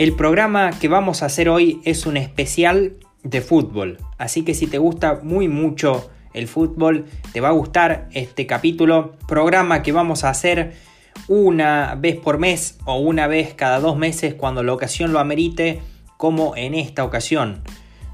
El programa que vamos a hacer hoy es un especial de fútbol, así que si te gusta muy mucho el fútbol, te va a gustar este capítulo, programa que vamos a hacer una vez por mes o una vez cada dos meses cuando la ocasión lo amerite, como en esta ocasión,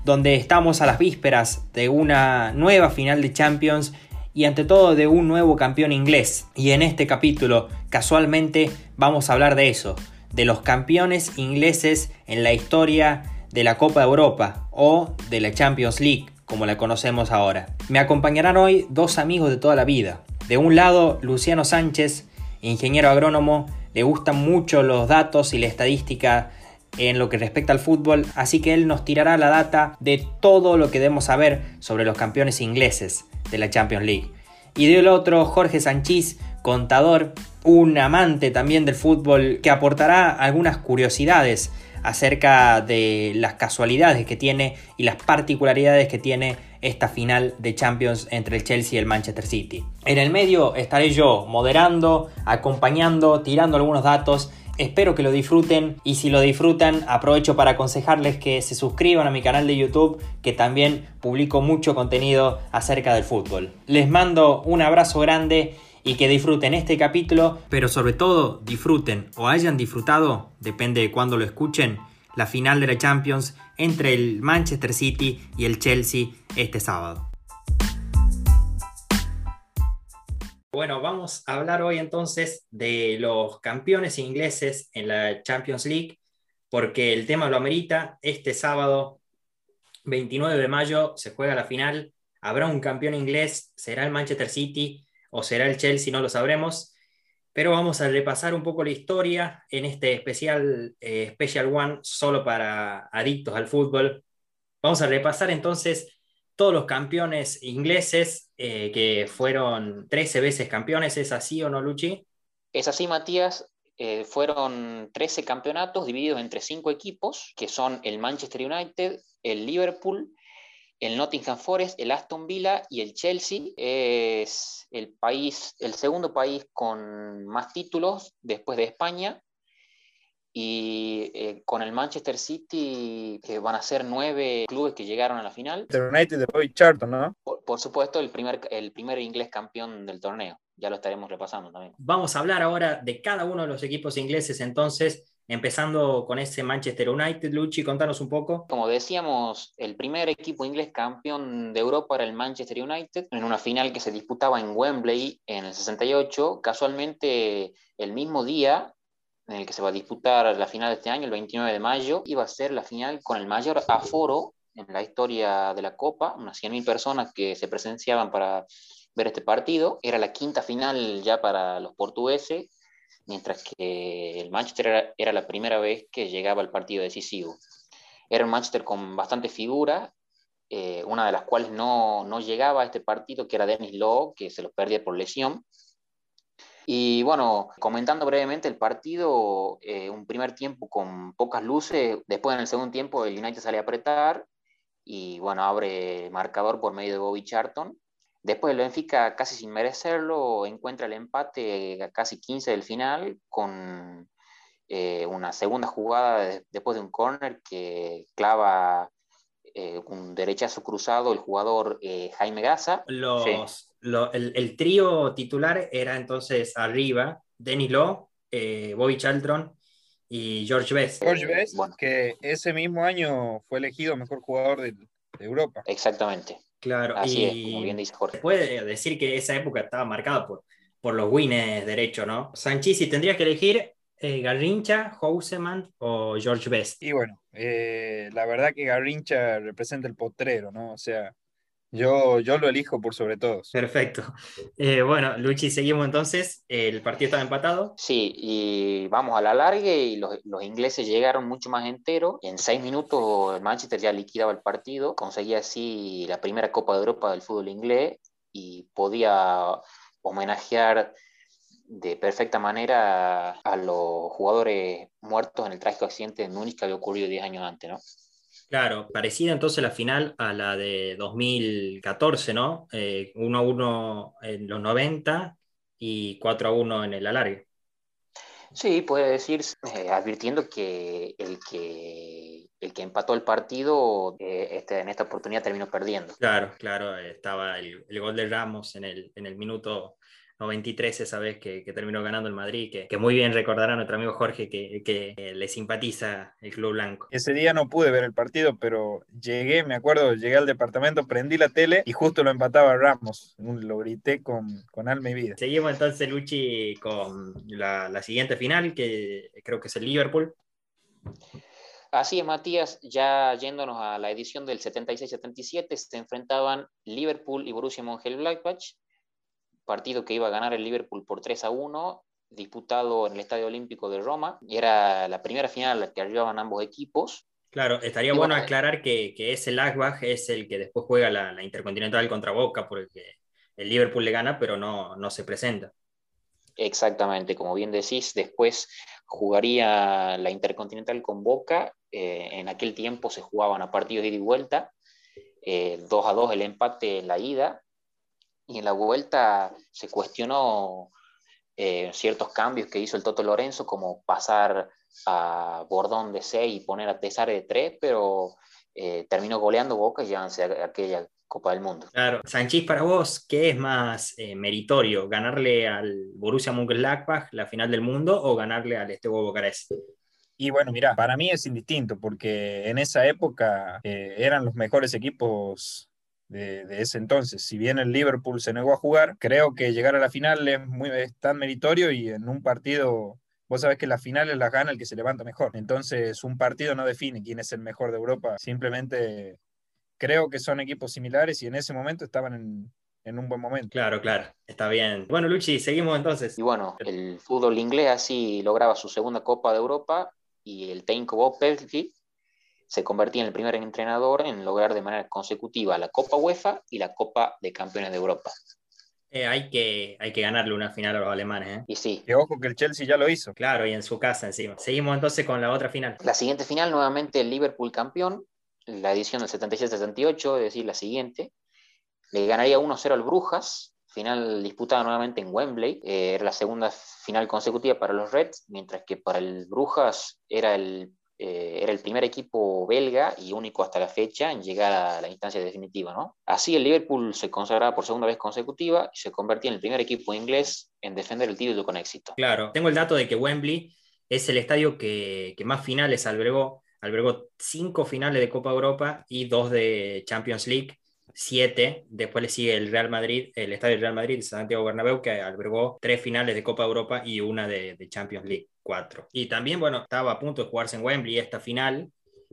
donde estamos a las vísperas de una nueva final de Champions y ante todo de un nuevo campeón inglés. Y en este capítulo, casualmente, vamos a hablar de eso, de los campeones ingleses en la historia de la Copa de Europa o de la Champions League, como la conocemos ahora. Me acompañarán hoy dos amigos de toda la vida. De un lado, Luciano Sánchez, ingeniero agrónomo, le gustan mucho los datos y la estadística en lo que respecta al fútbol, así que él nos tirará la data de todo lo que debemos saber sobre los campeones ingleses de la Champions League. Y del otro, Jorge Sanchís, contador, un amante también del fútbol, que aportará algunas curiosidades acerca de las casualidades que tiene y las particularidades que tiene esta final de Champions entre el Chelsea y el Manchester City. En el medio estaré yo moderando, acompañando, tirando algunos datos Espero que lo disfruten y si lo disfrutan aprovecho para aconsejarles que se suscriban a mi canal de YouTube que también publico mucho contenido acerca del fútbol. Les mando un abrazo grande y que disfruten este capítulo, pero sobre todo disfruten o hayan disfrutado, depende de cuándo lo escuchen, la final de la Champions entre el Manchester City y el Chelsea este sábado. Bueno, vamos a hablar hoy entonces de los campeones ingleses en la Champions League, porque el tema lo amerita. Este sábado, 29 de mayo, se juega la final. Habrá un campeón inglés, será el Manchester City o será el Chelsea, no lo sabremos. Pero vamos a repasar un poco la historia en este especial eh, Special One solo para adictos al fútbol. Vamos a repasar entonces todos los campeones ingleses eh, que fueron 13 veces campeones, ¿es así o no, Luchi? Es así, Matías. Eh, fueron 13 campeonatos divididos entre 5 equipos, que son el Manchester United, el Liverpool, el Nottingham Forest, el Aston Villa y el Chelsea. Es el país, el segundo país con más títulos después de España y eh, con el Manchester City que van a ser nueve clubes que llegaron a la final. El United de Bobby Charlton, ¿no? Por, supuesto, el primer, el primer inglés campeón del torneo. Ya lo estaremos repasando también. Vamos a hablar ahora de cada uno de los equipos ingleses entonces. Empezando con ese Manchester United, Luchi, contanos un poco. Como decíamos, el primer equipo inglés campeón de Europa era el Manchester United, en una final que se disputaba en Wembley en el 68. Casualmente, el mismo día en el que se va a disputar la final de este año, el 29 de mayo, iba a ser la final con el mayor aforo en la historia de la Copa, unas 100.000 personas que se presenciaban para ver este partido. Era la quinta final ya para los portugueses, mientras que el Manchester era, la primera vez que llegaba al partido decisivo. Era un Manchester con bastante figura, eh, una de las cuales no, no, llegaba a este partido, que era Dennis Law, que se lo perdía por lesión. Y bueno, comentando brevemente el partido, eh, un primer tiempo con pocas luces, después en el segundo tiempo el United sale a apretar y bueno, abre marcador por medio de Bobby Charlton. Después el Benfica, casi sin merecerlo, encuentra el empate a casi 15 del final con eh, una segunda jugada después de un corner que clava eh, un derechazo cruzado el jugador Jaime Gaza. Los, el, trío titular era entonces arriba, Denny Law, eh, Bobby Charlton y George Best. George Best, que ese mismo año fue elegido mejor jugador de, Europa. Exactamente. Claro, Así es, como bien dice Jorge. puede decir que esa época estaba marcada por, por los winners derecho, ¿no? si tendrías que elegir eh, Garrincha, Houseman o George Best. Y bueno, eh, la verdad que Garrincha representa el potrero, ¿no? O sea, yo, yo lo elijo por sobre todos. Perfecto. Eh, bueno, Luchi, seguimos entonces. El partido estaba empatado. Sí, y vamos a la larga y los, los ingleses llegaron mucho más enteros. En seis minutos el Manchester ya liquidaba el partido, conseguía así la primera Copa de Europa del fútbol inglés y podía homenajear de perfecta manera a los jugadores muertos en el trágico accidente de Múnich que había ocurrido 10 años antes, ¿no? Claro, parecida entonces la final a la de 2014, ¿no? 1 eh, a 1 en los 90 y 4 a 1 en el alargue. Sí, puede decir, eh, advirtiendo que el que el que empató el partido eh, este, en esta oportunidad terminó perdiendo. Claro, claro, estaba el, el, gol de Ramos en el, en el minuto 93 esa vez que, terminó ganando el Madrid, que, que, muy bien recordará nuestro amigo Jorge que, que, le simpatiza el Club Blanco. Ese día no pude ver el partido, pero llegué, me acuerdo, llegué al departamento, prendí la tele y justo lo empataba Ramos. Lo grité con, con alma y vida. Seguimos entonces, Luchi, con la, la siguiente final, que creo que es el Liverpool. Así es, Matías, ya yéndonos a la edición del 76-77, se enfrentaban Liverpool y Borussia Mönchengladbach partido que iba a ganar el Liverpool por 3 a 1, disputado en el Estadio Olímpico de Roma, y era la primera final a la que arribaban ambos equipos. Claro, estaría bueno, aclarar que, que ese Lagbach es el que después juega la, Intercontinental contra Boca, porque el Liverpool le gana, pero no, no se presenta. Exactamente, como bien decís, después jugaría la Intercontinental con Boca. Eh, en aquel tiempo se jugaban a partidos de ida y vuelta, 2 eh, a 2 el empate en la ida, y en la vuelta se cuestionó eh, ciertos cambios que hizo el Toto Lorenzo, como pasar a Bordón de 6 y poner a Tesare de 3, pero eh, terminó goleando Boca y llevándose a aquella Copa del Mundo. Claro, Sanchís, para vos, ¿qué es más eh, meritorio? ¿Ganarle al Borussia Mönchengladbach la final del mundo o ganarle al Estebo Bucarest? Y bueno, mira, para mí es indistinto porque en esa época eran los mejores equipos de, ese entonces. Si bien el Liverpool se negó a jugar, creo que llegar a la final es, muy, tan meritorio y en un partido Vos sabés que las finales las gana el que se levanta mejor. Entonces, un partido no define quién es el mejor de Europa. Simplemente creo que son equipos similares y en ese momento estaban en, en un buen momento. Claro, claro, está bien. Bueno, Luchi, seguimos entonces. Y bueno, el fútbol inglés así lograba su segunda Copa de Europa y el técnico Bob Paisley se convertía en el primer entrenador en lograr de manera consecutiva la Copa UEFA y la Copa de Campeones de Europa. Eh, hay, que, hay que ganarle una final a los alemanes. ¿eh? Y sí. Que ojo que el Chelsea ya lo hizo. Claro, y en su casa encima. Seguimos entonces con la otra final. La siguiente final, nuevamente el Liverpool campeón, la edición del 77-78, es decir, la siguiente. Le ganaría 1-0 al Brujas, final disputada nuevamente en Wembley. Eh, era la segunda final consecutiva para los Reds, mientras que para el Brujas era el eh, era el primer equipo belga y único hasta la fecha en llegar a la instancia definitiva. ¿no? Así el Liverpool se consagraba por segunda vez consecutiva y se convertía en el primer equipo inglés en defender el título con éxito. Claro, tengo el dato de que Wembley es el estadio que, que más finales albergó. Albergó cinco finales de Copa Europa y dos de Champions League siete. Después le sigue el Real Madrid, el Estadio del Real Madrid, Santiago Bernabéu, que albergó tres finales de Copa Europa y una de, de Champions League cuatro. Y también, bueno, estaba a punto de jugarse en Wembley esta final.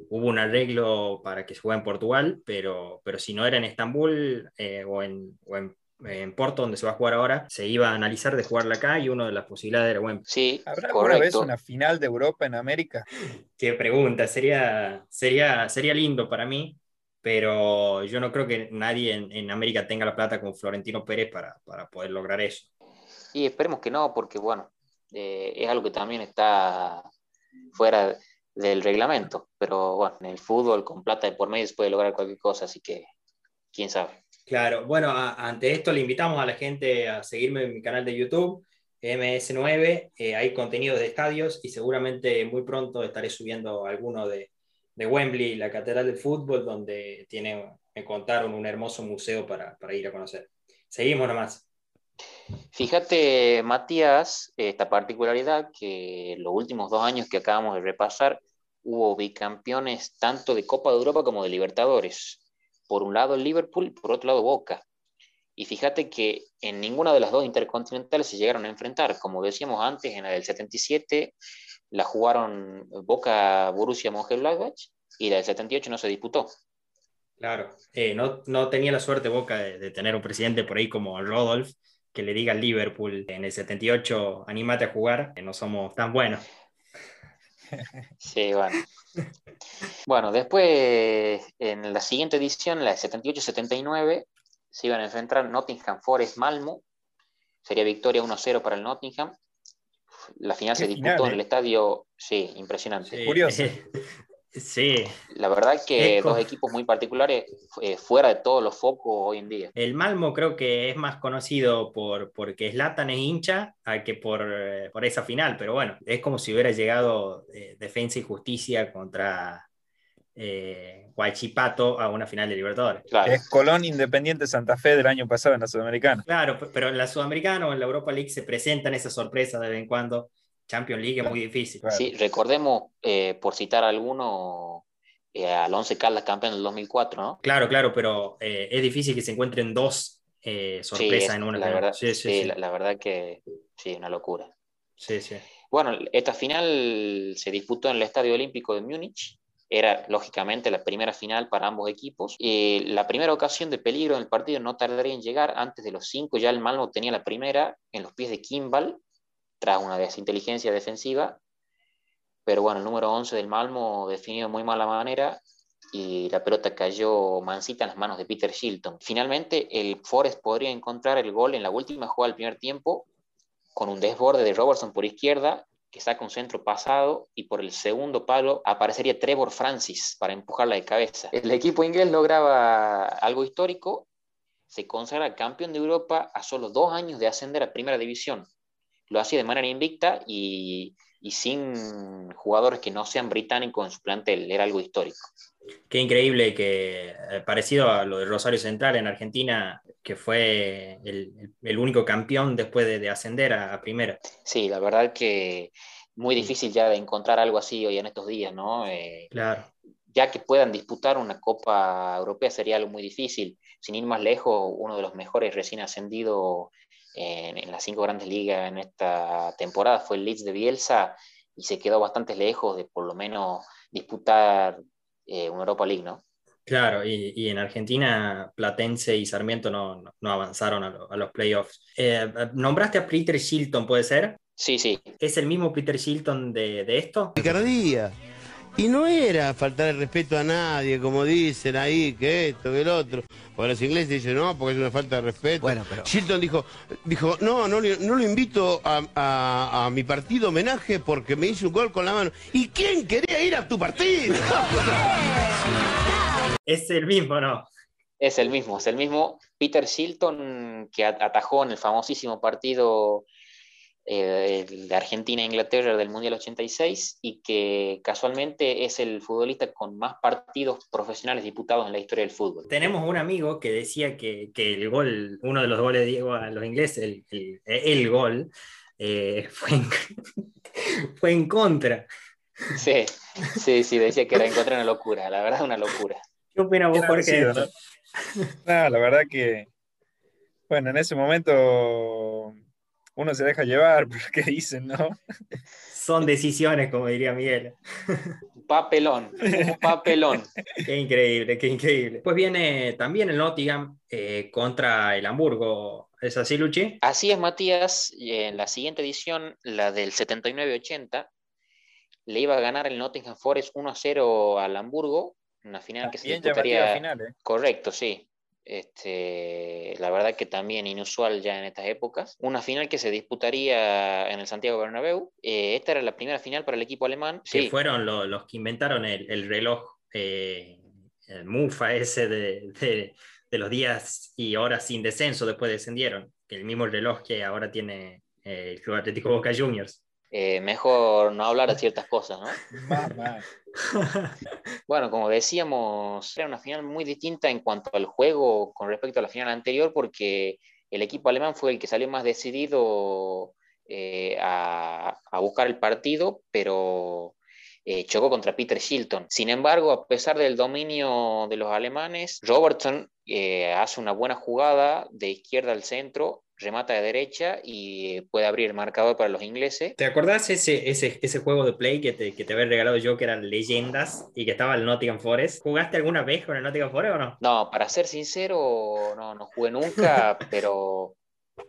Hubo un arreglo para que se juegue en Portugal, pero, pero si no era en Estambul eh, o, en, o en, Porto, donde se va a jugar ahora, se iba a analizar de jugarla acá y una de las posibilidades era Wembley. Sí, ¿Habrá alguna vez una final de Europa en América? Qué pregunta, sería, sería, sería lindo para mí, pero yo no creo que nadie en, en América tenga la plata como Florentino Pérez para, para poder lograr eso. Y esperemos que no, porque bueno, eh, es algo que también está fuera del reglamento, pero bueno, en el fútbol con plata de por medio se puede lograr cualquier cosa, así que quién sabe. Claro, bueno, ante esto le invitamos a la gente a seguirme en mi canal de YouTube, MS9, eh, hay contenidos de estadios y seguramente muy pronto estaré subiendo alguno de, de Wembley, la Catedral del Fútbol, donde tiene, me contaron un hermoso museo para, para ir a conocer. Seguimos nomás. Fíjate, Matías, esta particularidad que los últimos dos años que acabamos de repasar hubo bicampeones tanto de Copa de Europa como de Libertadores. Por un lado el Liverpool, por otro lado Boca. Y fíjate que en ninguna de las dos intercontinentales se llegaron a enfrentar. Como decíamos antes, en la del 77 la jugaron Boca Borussia Mönchengladbach y la del 78 no se disputó. Claro, eh, no, no, tenía la suerte Boca de, tener un presidente por ahí como Rodolf, que le diga al Liverpool en el 78, anímate a jugar, que no somos tan buenos. Sí, bueno. Bueno, después en la siguiente edición, la de 78-79, se iban a enfrentar Nottingham Forest Malmo. Sería victoria 1-0 para el Nottingham. La final se disputó en el ¿eh? estadio, sí, impresionante. Curioso. Sí. La verdad que dos equipos muy particulares eh, fuera de todos los focos hoy en día. El Malmo creo que es más conocido por porque Zlatan es hincha que por, eh, por esa final, pero bueno, es como si hubiera llegado eh, Defensa y Justicia contra eh, Guachipato a una final de Libertadores. Es Colón Independiente Santa Fe del año pasado en la Sudamericana. Claro, pero en la Sudamericana o en la Europa League se presentan esas sorpresas de vez en cuando. Champions League es muy difícil. Sí, recordemos, eh, por citar alguno, eh, al 11 Caldas campeón del 2004, ¿no? Claro, claro, pero eh, es difícil que se encuentren dos sorpresas en una la verdad, sí, sí, la, verdad que sí, una locura. Sí, sí. Bueno, esta final se disputó en el Estadio Olímpico de Múnich era lógicamente la primera final para ambos equipos. Eh, la primera ocasión de peligro en el partido no tardaría en llegar antes de los cinco. Ya el Malmo tenía la primera en los pies de Kimball, tras una desinteligencia defensiva. Pero bueno, el número 11 del Malmo definió de muy mala manera y la pelota cayó mansita en las manos de Peter Shilton. Finalmente, el Forest podría encontrar el gol en la última jugada del primer tiempo con un desborde de Robertson por izquierda que saca un centro pasado y por el segundo palo aparecería Trevor Francis para empujarla de cabeza. El equipo inglés lograba algo histórico, se consagra campeón de Europa a solo dos años de ascender a Primera División. Lo hacía de manera invicta y, y sin jugadores que no sean británicos en su plantel, era algo histórico. Qué increíble que, eh, parecido a lo de Rosario Central en Argentina, que fue el, el único campeón después de, de ascender a, primera. Sí, la verdad que muy difícil ya de encontrar algo así hoy en estos días, ¿no? Eh, claro. Ya que puedan disputar una Copa Europea sería algo muy difícil. Sin ir más lejos, uno de los mejores recién ascendido en, en las cinco grandes ligas en esta temporada fue el Leeds de Bielsa y se quedó bastante lejos de por lo menos disputar eh, una Europa League, ¿no? Claro, y, y, en Argentina Platense y Sarmiento no, no, avanzaron a, a, los playoffs. Eh, nombraste a Peter Shilton, ¿puede ser? Sí, sí. ¿Es el mismo Peter Shilton de, de esto? Picardía. Y no era faltar el respeto a nadie, como dicen ahí, que esto, que el otro. O los ingleses dicen, no, porque es una falta de respeto. Bueno, pero... Shilton dijo, dijo no, no, no lo invito a, a, a, mi partido homenaje porque me hizo un gol con la mano. ¿Y quién quería ir a tu partido? es el mismo, ¿no? Es el mismo, es el mismo Peter Shilton que atajó en el famosísimo partido eh, de Argentina e Inglaterra del Mundial 86 y que casualmente es el futbolista con más partidos profesionales disputados en la historia del fútbol. Tenemos un amigo que decía que, que el gol, uno de los goles de Diego a los ingleses, el, el, el gol, eh, fue, en, fue en contra. Sí, sí, sí, decía que era en contra una locura, la verdad una locura. ¿Qué opinas vos, Jorge? ¿no? no, la verdad que, bueno, en ese momento uno se deja llevar por lo que dicen, ¿no? Son decisiones, como diría Miguel. Papelón, un papelón. Qué increíble, qué increíble. Pues viene también el Nottingham eh, contra el Hamburgo. ¿Es así, Luchi? Así es, Matías. En la siguiente edición, la del 79-80, le iba a ganar el Nottingham Forest 1-0 al Hamburgo, una final que se disputaría... Final, ¿eh? Correcto, sí. Este, la verdad que también inusual ya en estas épocas. Una final que se disputaría en el Santiago Bernabéu. Eh, esta era la primera final para el equipo alemán. Que sí. fueron lo, los que inventaron el, el reloj, eh, el MUFA ese de, de, de, los días y horas sin descenso, después descendieron. El mismo reloj que ahora tiene eh, el Club Atlético Boca Juniors. Eh, mejor no hablar de ciertas cosas, ¿no? bueno, como decíamos, era una final muy distinta en cuanto al juego con respecto a la final anterior, porque el equipo alemán fue el que salió más decidido eh, a, a, buscar el partido, pero eh, chocó contra Peter Shilton. Sin embargo, a pesar del dominio de los alemanes, Robertson eh, hace una buena jugada de izquierda al centro remata de derecha y puede abrir el marcador para los ingleses. ¿Te acordás ese, ese, ese juego de play que te, que te había regalado yo que eran leyendas y que estaba el Nottingham Forest? ¿Jugaste alguna vez con el Nottingham Forest o no? No, para ser sincero, no, no jugué nunca, pero,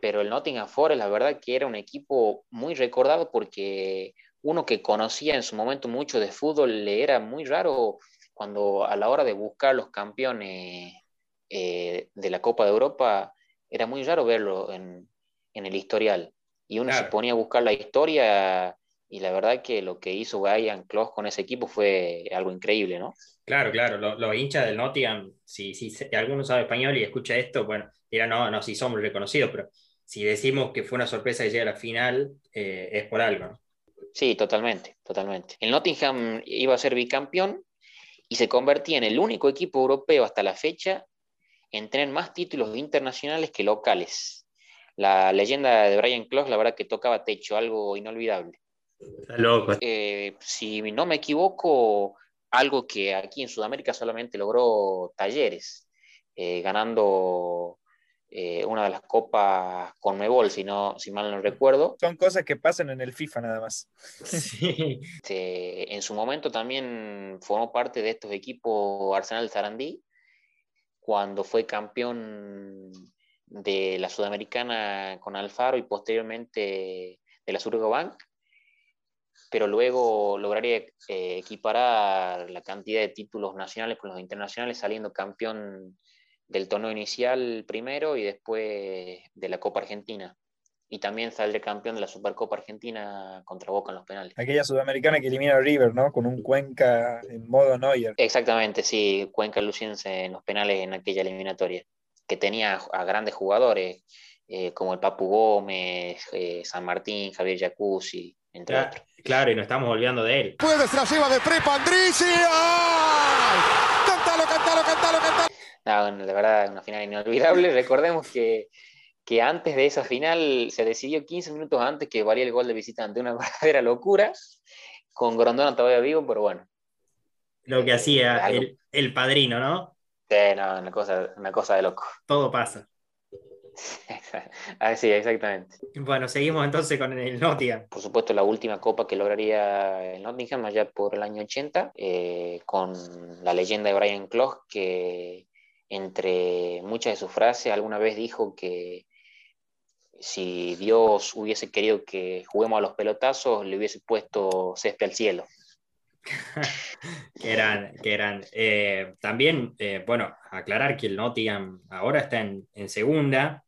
pero el Nottingham Forest la verdad que era un equipo muy recordado porque uno que conocía en su momento mucho de fútbol le era muy raro cuando a la hora de buscar los campeones eh, de la Copa de Europa era muy raro verlo en, en el historial. Y uno claro. se ponía a buscar la historia y la verdad que lo que hizo Brian Clough con ese equipo fue algo increíble, ¿no? Claro, claro, los, hinchas del Nottingham, si, si, alguno sabe español y escucha esto, bueno, dirá, no, no, si somos reconocidos, pero si decimos que fue una sorpresa que llega a la final, eh, es por algo, ¿no? Sí, totalmente, totalmente. El Nottingham iba a ser bicampeón y se convertía en el único equipo europeo hasta la fecha en tener más títulos internacionales que locales. La leyenda de Brian Clough, la verdad que tocaba techo, algo inolvidable. Está loco. Eh, si no me equivoco, algo que aquí en Sudamérica solamente logró Talleres, eh, ganando eh, una de las copas con Mebol, si, no, si mal no recuerdo. Son cosas que pasan en el FIFA nada más. Sí. Este, en su momento también formó parte de estos equipos Arsenal Sarandí, cuando fue campeón de la Sudamericana con Alfaro y posteriormente de la Bank pero luego lograría eh, equiparar la cantidad de títulos nacionales con los internacionales, saliendo campeón del torneo inicial primero y después de la Copa Argentina. Y también saldré campeón de la Supercopa Argentina contra Boca en los penales. Aquella sudamericana que elimina a River, ¿no? Con un Cuenca en modo Neuer. Exactamente, sí, Cuenca luciense en los penales en aquella eliminatoria, que tenía a grandes jugadores eh, como el Papu Gómez, eh, San Martín, Javier Jacuzzi, entre claro, otros. Claro, y nos estamos olvidando de él. Puede ser la lleva de prepa Andrisi. ¡Cántalo, cántalo, cántalo, cántalo! No, de verdad, una final inolvidable. Recordemos que, que antes de esa final se decidió 15 minutos antes que valía el gol de visitante. Una verdadera locura, con Grondona todavía vivo, pero bueno. Lo que hacía el, el, padrino, ¿no? Sí, no, una cosa, una cosa de loco. Todo pasa. ah, sí, exactamente. Bueno, seguimos entonces con el Nottingham. Por supuesto, la última copa que lograría el Nottingham allá por el año 80, eh, con la leyenda de Brian Clough, que entre muchas de sus frases alguna vez dijo que si Dios hubiese querido que juguemos a los pelotazos, le hubiese puesto césped al cielo. que eran, que eran. Eh, también, eh, bueno, aclarar que el Nottingham ahora está en, segunda,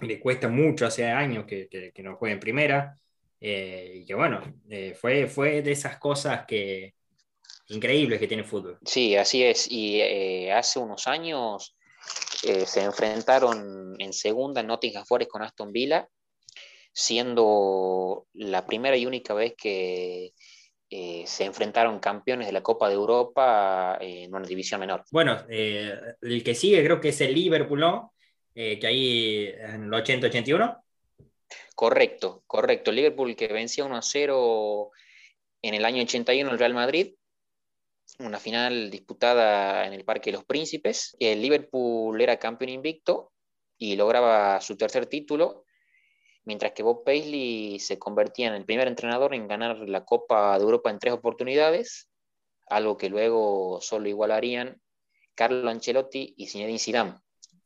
le cuesta mucho, hace años que, que, no juega en primera, eh, y que bueno, fue, fue de esas cosas que, increíbles que tiene fútbol. Sí, así es. Y eh, hace unos años eh, se enfrentaron en segunda Nottingham Forest con Aston Villa, siendo la primera y única vez que eh, se enfrentaron campeones de la Copa de Europa en una división menor. Bueno, el que sigue creo que es el Liverpool, ¿no? que ahí en el 80-81. Correcto, correcto. Liverpool que vencía 1 0 en el año 81 el Real Madrid una final disputada en el Parque de los Príncipes. El Liverpool era campeón invicto y lograba su tercer título, mientras que Bob Paisley se convertía en el primer entrenador en ganar la Copa de Europa en tres oportunidades, algo que luego solo igualarían Carlo Ancelotti y Zinedine Zidane.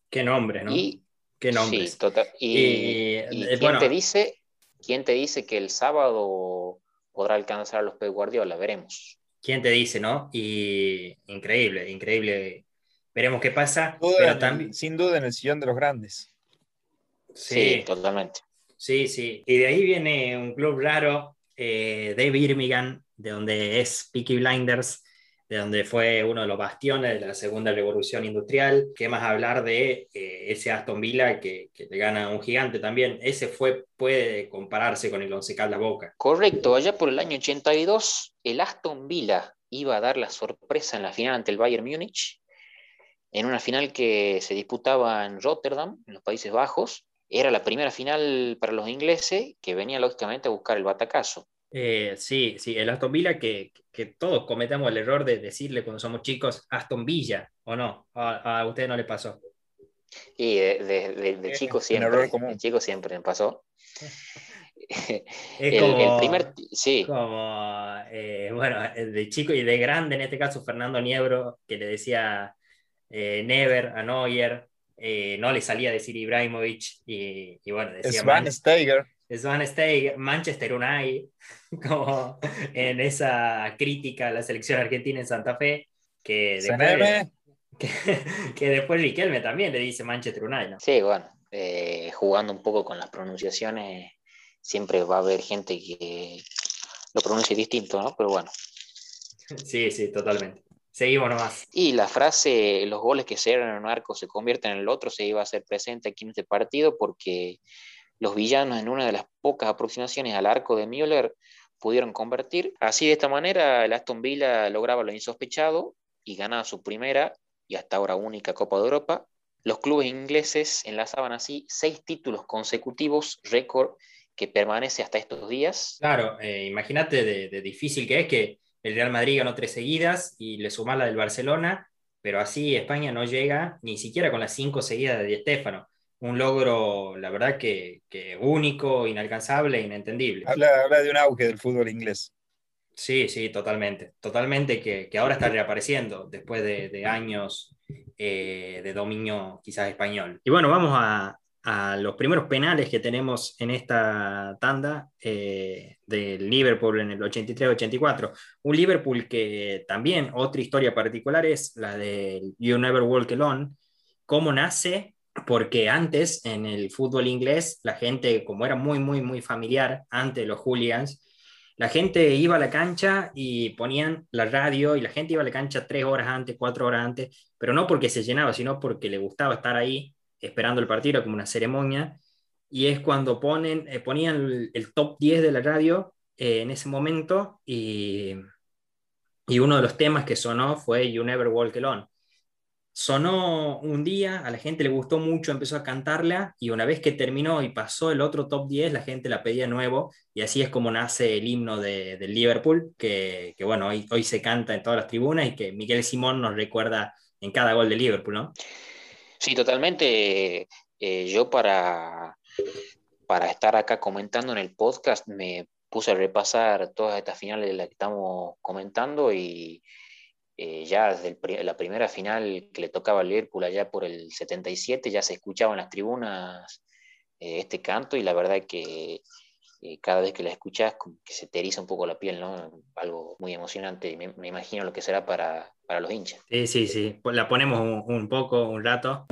Qué nombre, ¿no? Y, Qué nombre. Sí. Y, eh, ¿quién, te dice, ¿quién te dice que el sábado podrá alcanzar a los Pep Guardiola? Veremos. ¿Quién te dice, no? Y increíble, increíble. Veremos qué pasa. Sin duda en el sillón de los grandes. Sí, totalmente. Sí, sí. Y de ahí viene un club raro, eh, David Birmingham, de donde es Peaky Blinders, de donde fue uno de los bastiones de la segunda revolución industrial. ¿Qué más hablar de eh, ese Aston Villa que, que, le gana un gigante también? Ese fue, puede compararse con el Once Caldas Boca. Correcto, allá por el año 82, el Aston Villa iba a dar la sorpresa en la final ante el Bayern Múnich, en una final que se disputaba en Rotterdam, en los Países Bajos. Era la primera final para los ingleses que venía lógicamente a buscar el batacazo. Eh, sí, sí, el Aston Villa que, que, todos cometemos el error de decirle cuando somos chicos Aston Villa, ¿o no? ¿A, a usted no le pasó? Y de, de, chico siempre, de chico siempre me pasó. Es como, el, primer, sí. Como, eh, bueno, de chico y de grande, en este caso, Fernando Niebro, que le decía eh, Never a Neuer, no le salía a decir Ibrahimovic, y, y bueno, decía. Svan Steiger. Svan Steiger, Manchester United, como en esa crítica a la selección argentina en Santa Fe, que después, que, después Riquelme también le dice Manchester United. Sí, bueno, eh, jugando un poco con las pronunciaciones, siempre va a haber gente que, lo pronuncie distinto, ¿no? Pero bueno. Sí, sí, totalmente. Seguimos nomás. Y la frase, los goles que se eran en un arco se convierten en el otro, se iba a hacer presente aquí en este partido porque los villanos en una de las pocas aproximaciones al arco de Müller pudieron convertir. Así de esta manera el Aston Villa lograba lo insospechado y ganaba su primera y hasta ahora única Copa de Europa. Los clubes ingleses enlazaban así seis títulos consecutivos, récord que permanece hasta estos días. Claro, eh, imagínate de, difícil que es que el Real Madrid ganó tres seguidas y le suma la del Barcelona, pero así España no llega ni siquiera con las cinco seguidas de Di Stéfano. Un logro, la verdad, que, único, inalcanzable, inentendible. Habla, habla de un auge del fútbol inglés. Sí, sí, totalmente. Totalmente que, ahora está reapareciendo después de, años eh, de dominio quizás español. Y bueno, vamos a, a los primeros penales que tenemos en esta tanda eh, del Liverpool en el 83-84. Un Liverpool que también otra historia particular es la de You Never Walk Alone. ¿Cómo nace? Porque antes en el fútbol inglés la gente, como era muy, muy, muy familiar antes los hooligans, la gente iba a la cancha y ponían la radio y la gente iba a la cancha tres horas antes, cuatro horas antes, pero no porque se llenaba, sino porque le gustaba estar ahí esperando el partido, como una ceremonia, y es cuando ponen, eh, ponían el, top 10 de la radio eh, en ese momento, y, y, uno de los temas que sonó fue You Never Walk Alone. Sonó un día, a la gente le gustó mucho, empezó a cantarla, y una vez que terminó y pasó el otro top 10, la gente la pedía nuevo, y así es como nace el himno de, del Liverpool, que, que bueno, hoy, hoy se canta en todas las tribunas y que Miguel Simón nos recuerda en cada gol de Liverpool, ¿no? Sí, totalmente. Eh, yo para, para estar acá comentando en el podcast me puse a repasar todas estas finales de las que estamos comentando y eh, ya desde la primera final que le tocaba al Liverpool allá por el 77 ya se escuchaba en las tribunas eh, este canto y la verdad que cada vez que la escuchas como que se te eriza un poco la piel, ¿no? Algo muy emocionante me, me imagino lo que será para, para los hinchas. Sí, sí, sí. La ponemos un, un poco, un rato.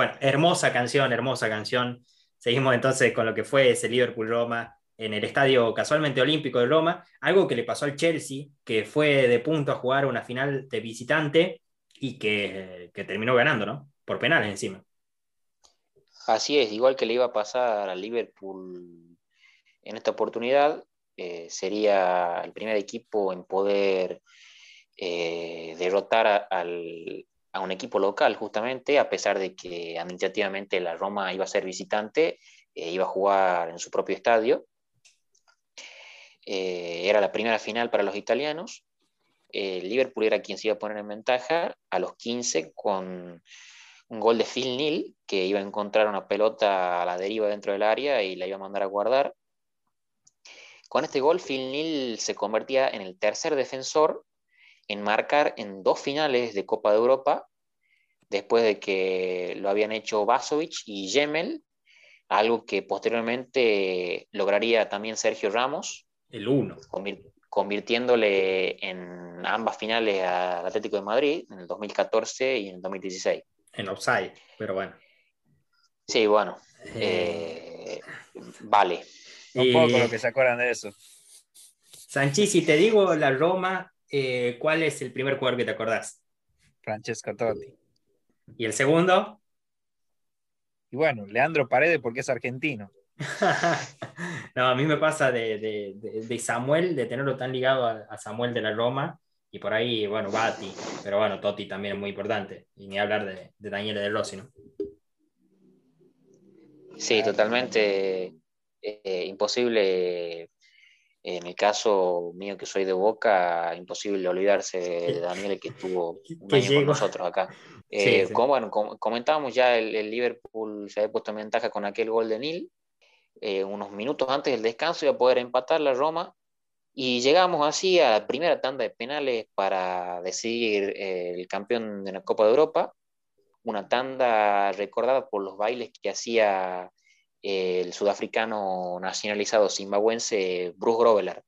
Bueno, hermosa canción, hermosa canción. Seguimos entonces con lo que fue ese Liverpool-Roma en el estadio casualmente olímpico de Roma, algo que le pasó al Chelsea, que fue de punto a jugar una final de visitante y que, terminó ganando, ¿no? Por penales encima. Así es, igual que le iba a pasar al Liverpool en esta oportunidad, eh, sería el primer equipo en poder eh, derrotar al, a un equipo local, justamente, a pesar de que administrativamente la Roma iba a ser visitante, eh, iba a jugar en su propio estadio. Eh, era la primera final para los italianos. El Liverpool era quien se iba a poner en ventaja a los 15 con un gol de Phil Neal, que iba a encontrar una pelota a la deriva dentro del área y la iba a mandar a guardar. Con este gol, Phil Neal se convertía en el tercer defensor en marcar en dos finales de Copa de Europa, después de que lo habían hecho Vasovic y Yemel, algo que posteriormente lograría también Sergio Ramos. El uno. convirtiéndole en ambas finales al Atlético de Madrid, en el 2014 y en el 2016. En offside, pero bueno. Sí, bueno. Eh, vale. Un poco lo que se acuerdan de eso. Sanchi, si te digo la Roma eh, ¿cuál es el primer jugador que te acordás? Francesco Totti. ¿Y el segundo? Y bueno, Leandro Paredes porque es argentino. no, a mí me pasa de, Samuel, de tenerlo tan ligado a, Samuel de la Roma, y por ahí, bueno, Bati, pero bueno, Totti también es muy importante, y ni hablar de, Daniele De Rossi, ¿no? Sí, totalmente eh, imposible en el caso mío que soy de Boca, imposible olvidarse de Daniel que estuvo un año con nosotros acá. Eh, como, bueno, comentábamos ya, el, Liverpool se había puesto en ventaja con aquel gol de Nil. Eh, unos minutos antes del descanso iba a poder empatar la Roma. Y llegamos así a la primera tanda de penales para decidir eh, el campeón de la Copa de Europa. Una tanda recordada por los bailes que hacía el sudafricano nacionalizado zimbabuense Bruce Groveler.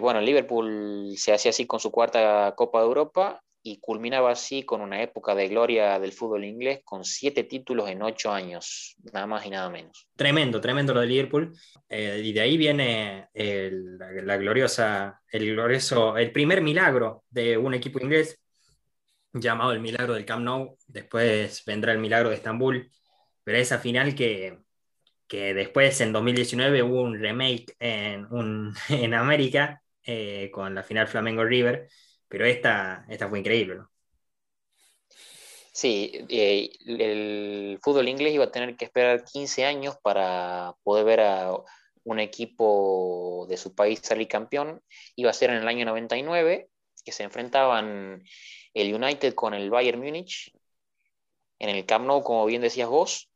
bueno, el Liverpool se hacía así con su cuarta Copa de Europa y culminaba así con una época de gloria del fútbol inglés con siete títulos en ocho años, nada más y nada menos. Tremendo, tremendo lo de Liverpool. Eh, y de ahí viene la, gloriosa, el el primer milagro de un equipo inglés llamado el milagro del Camp Nou. Después vendrá el milagro de Estambul, pero esa final que, que después en 2019 hubo un remake en, en América eh, con la final Flamengo River pero esta, esta fue increíble. Sí, eh, el fútbol inglés iba a tener que esperar 15 años para poder ver a un equipo de su país salir campeón. Iba a ser en el año 99, que se enfrentaban el United con el Bayern Múnich en el Camp Nou, como bien decías vos.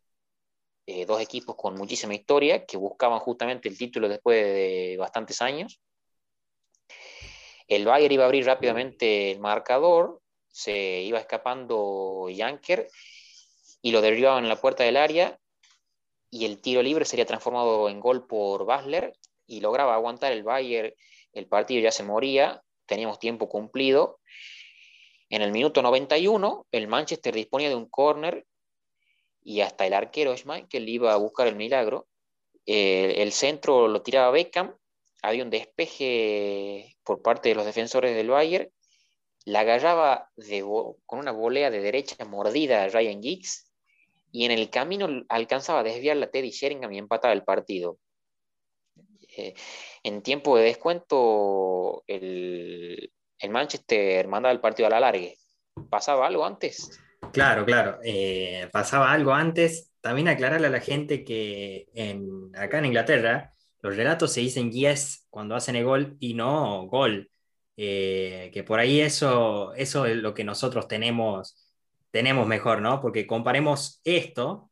Eh, dos equipos con muchísima historia que buscaban justamente el título después de bastantes años. El Bayern iba a abrir rápidamente el marcador, se iba escapando Janker y lo derribaban en la puerta del área y el tiro libre sería transformado en gol por Basler y lograba aguantar el Bayern, el partido ya se moría, teníamos tiempo cumplido. En el minuto 91, el Manchester disponía de un córner y hasta el arquero Schmeichel iba a buscar el milagro. El, el centro lo tiraba Beckham había un despeje por parte de los defensores del Bayern, la agarraba con una volea de derecha mordida a Ryan Giggs y en el camino alcanzaba a desviar la Teddy Sheringham y empataba el partido. Eh, en tiempo de descuento, el, Manchester mandaba el partido a la largue. ¿Pasaba algo antes? Claro, claro. Eh, pasaba algo antes. También aclararle a la gente que en, acá en Inglaterra los relatos se dicen yes cuando hacen el gol y no gol. Eh, que por ahí eso, eso es lo que nosotros tenemos, tenemos mejor, ¿no? Porque comparemos esto.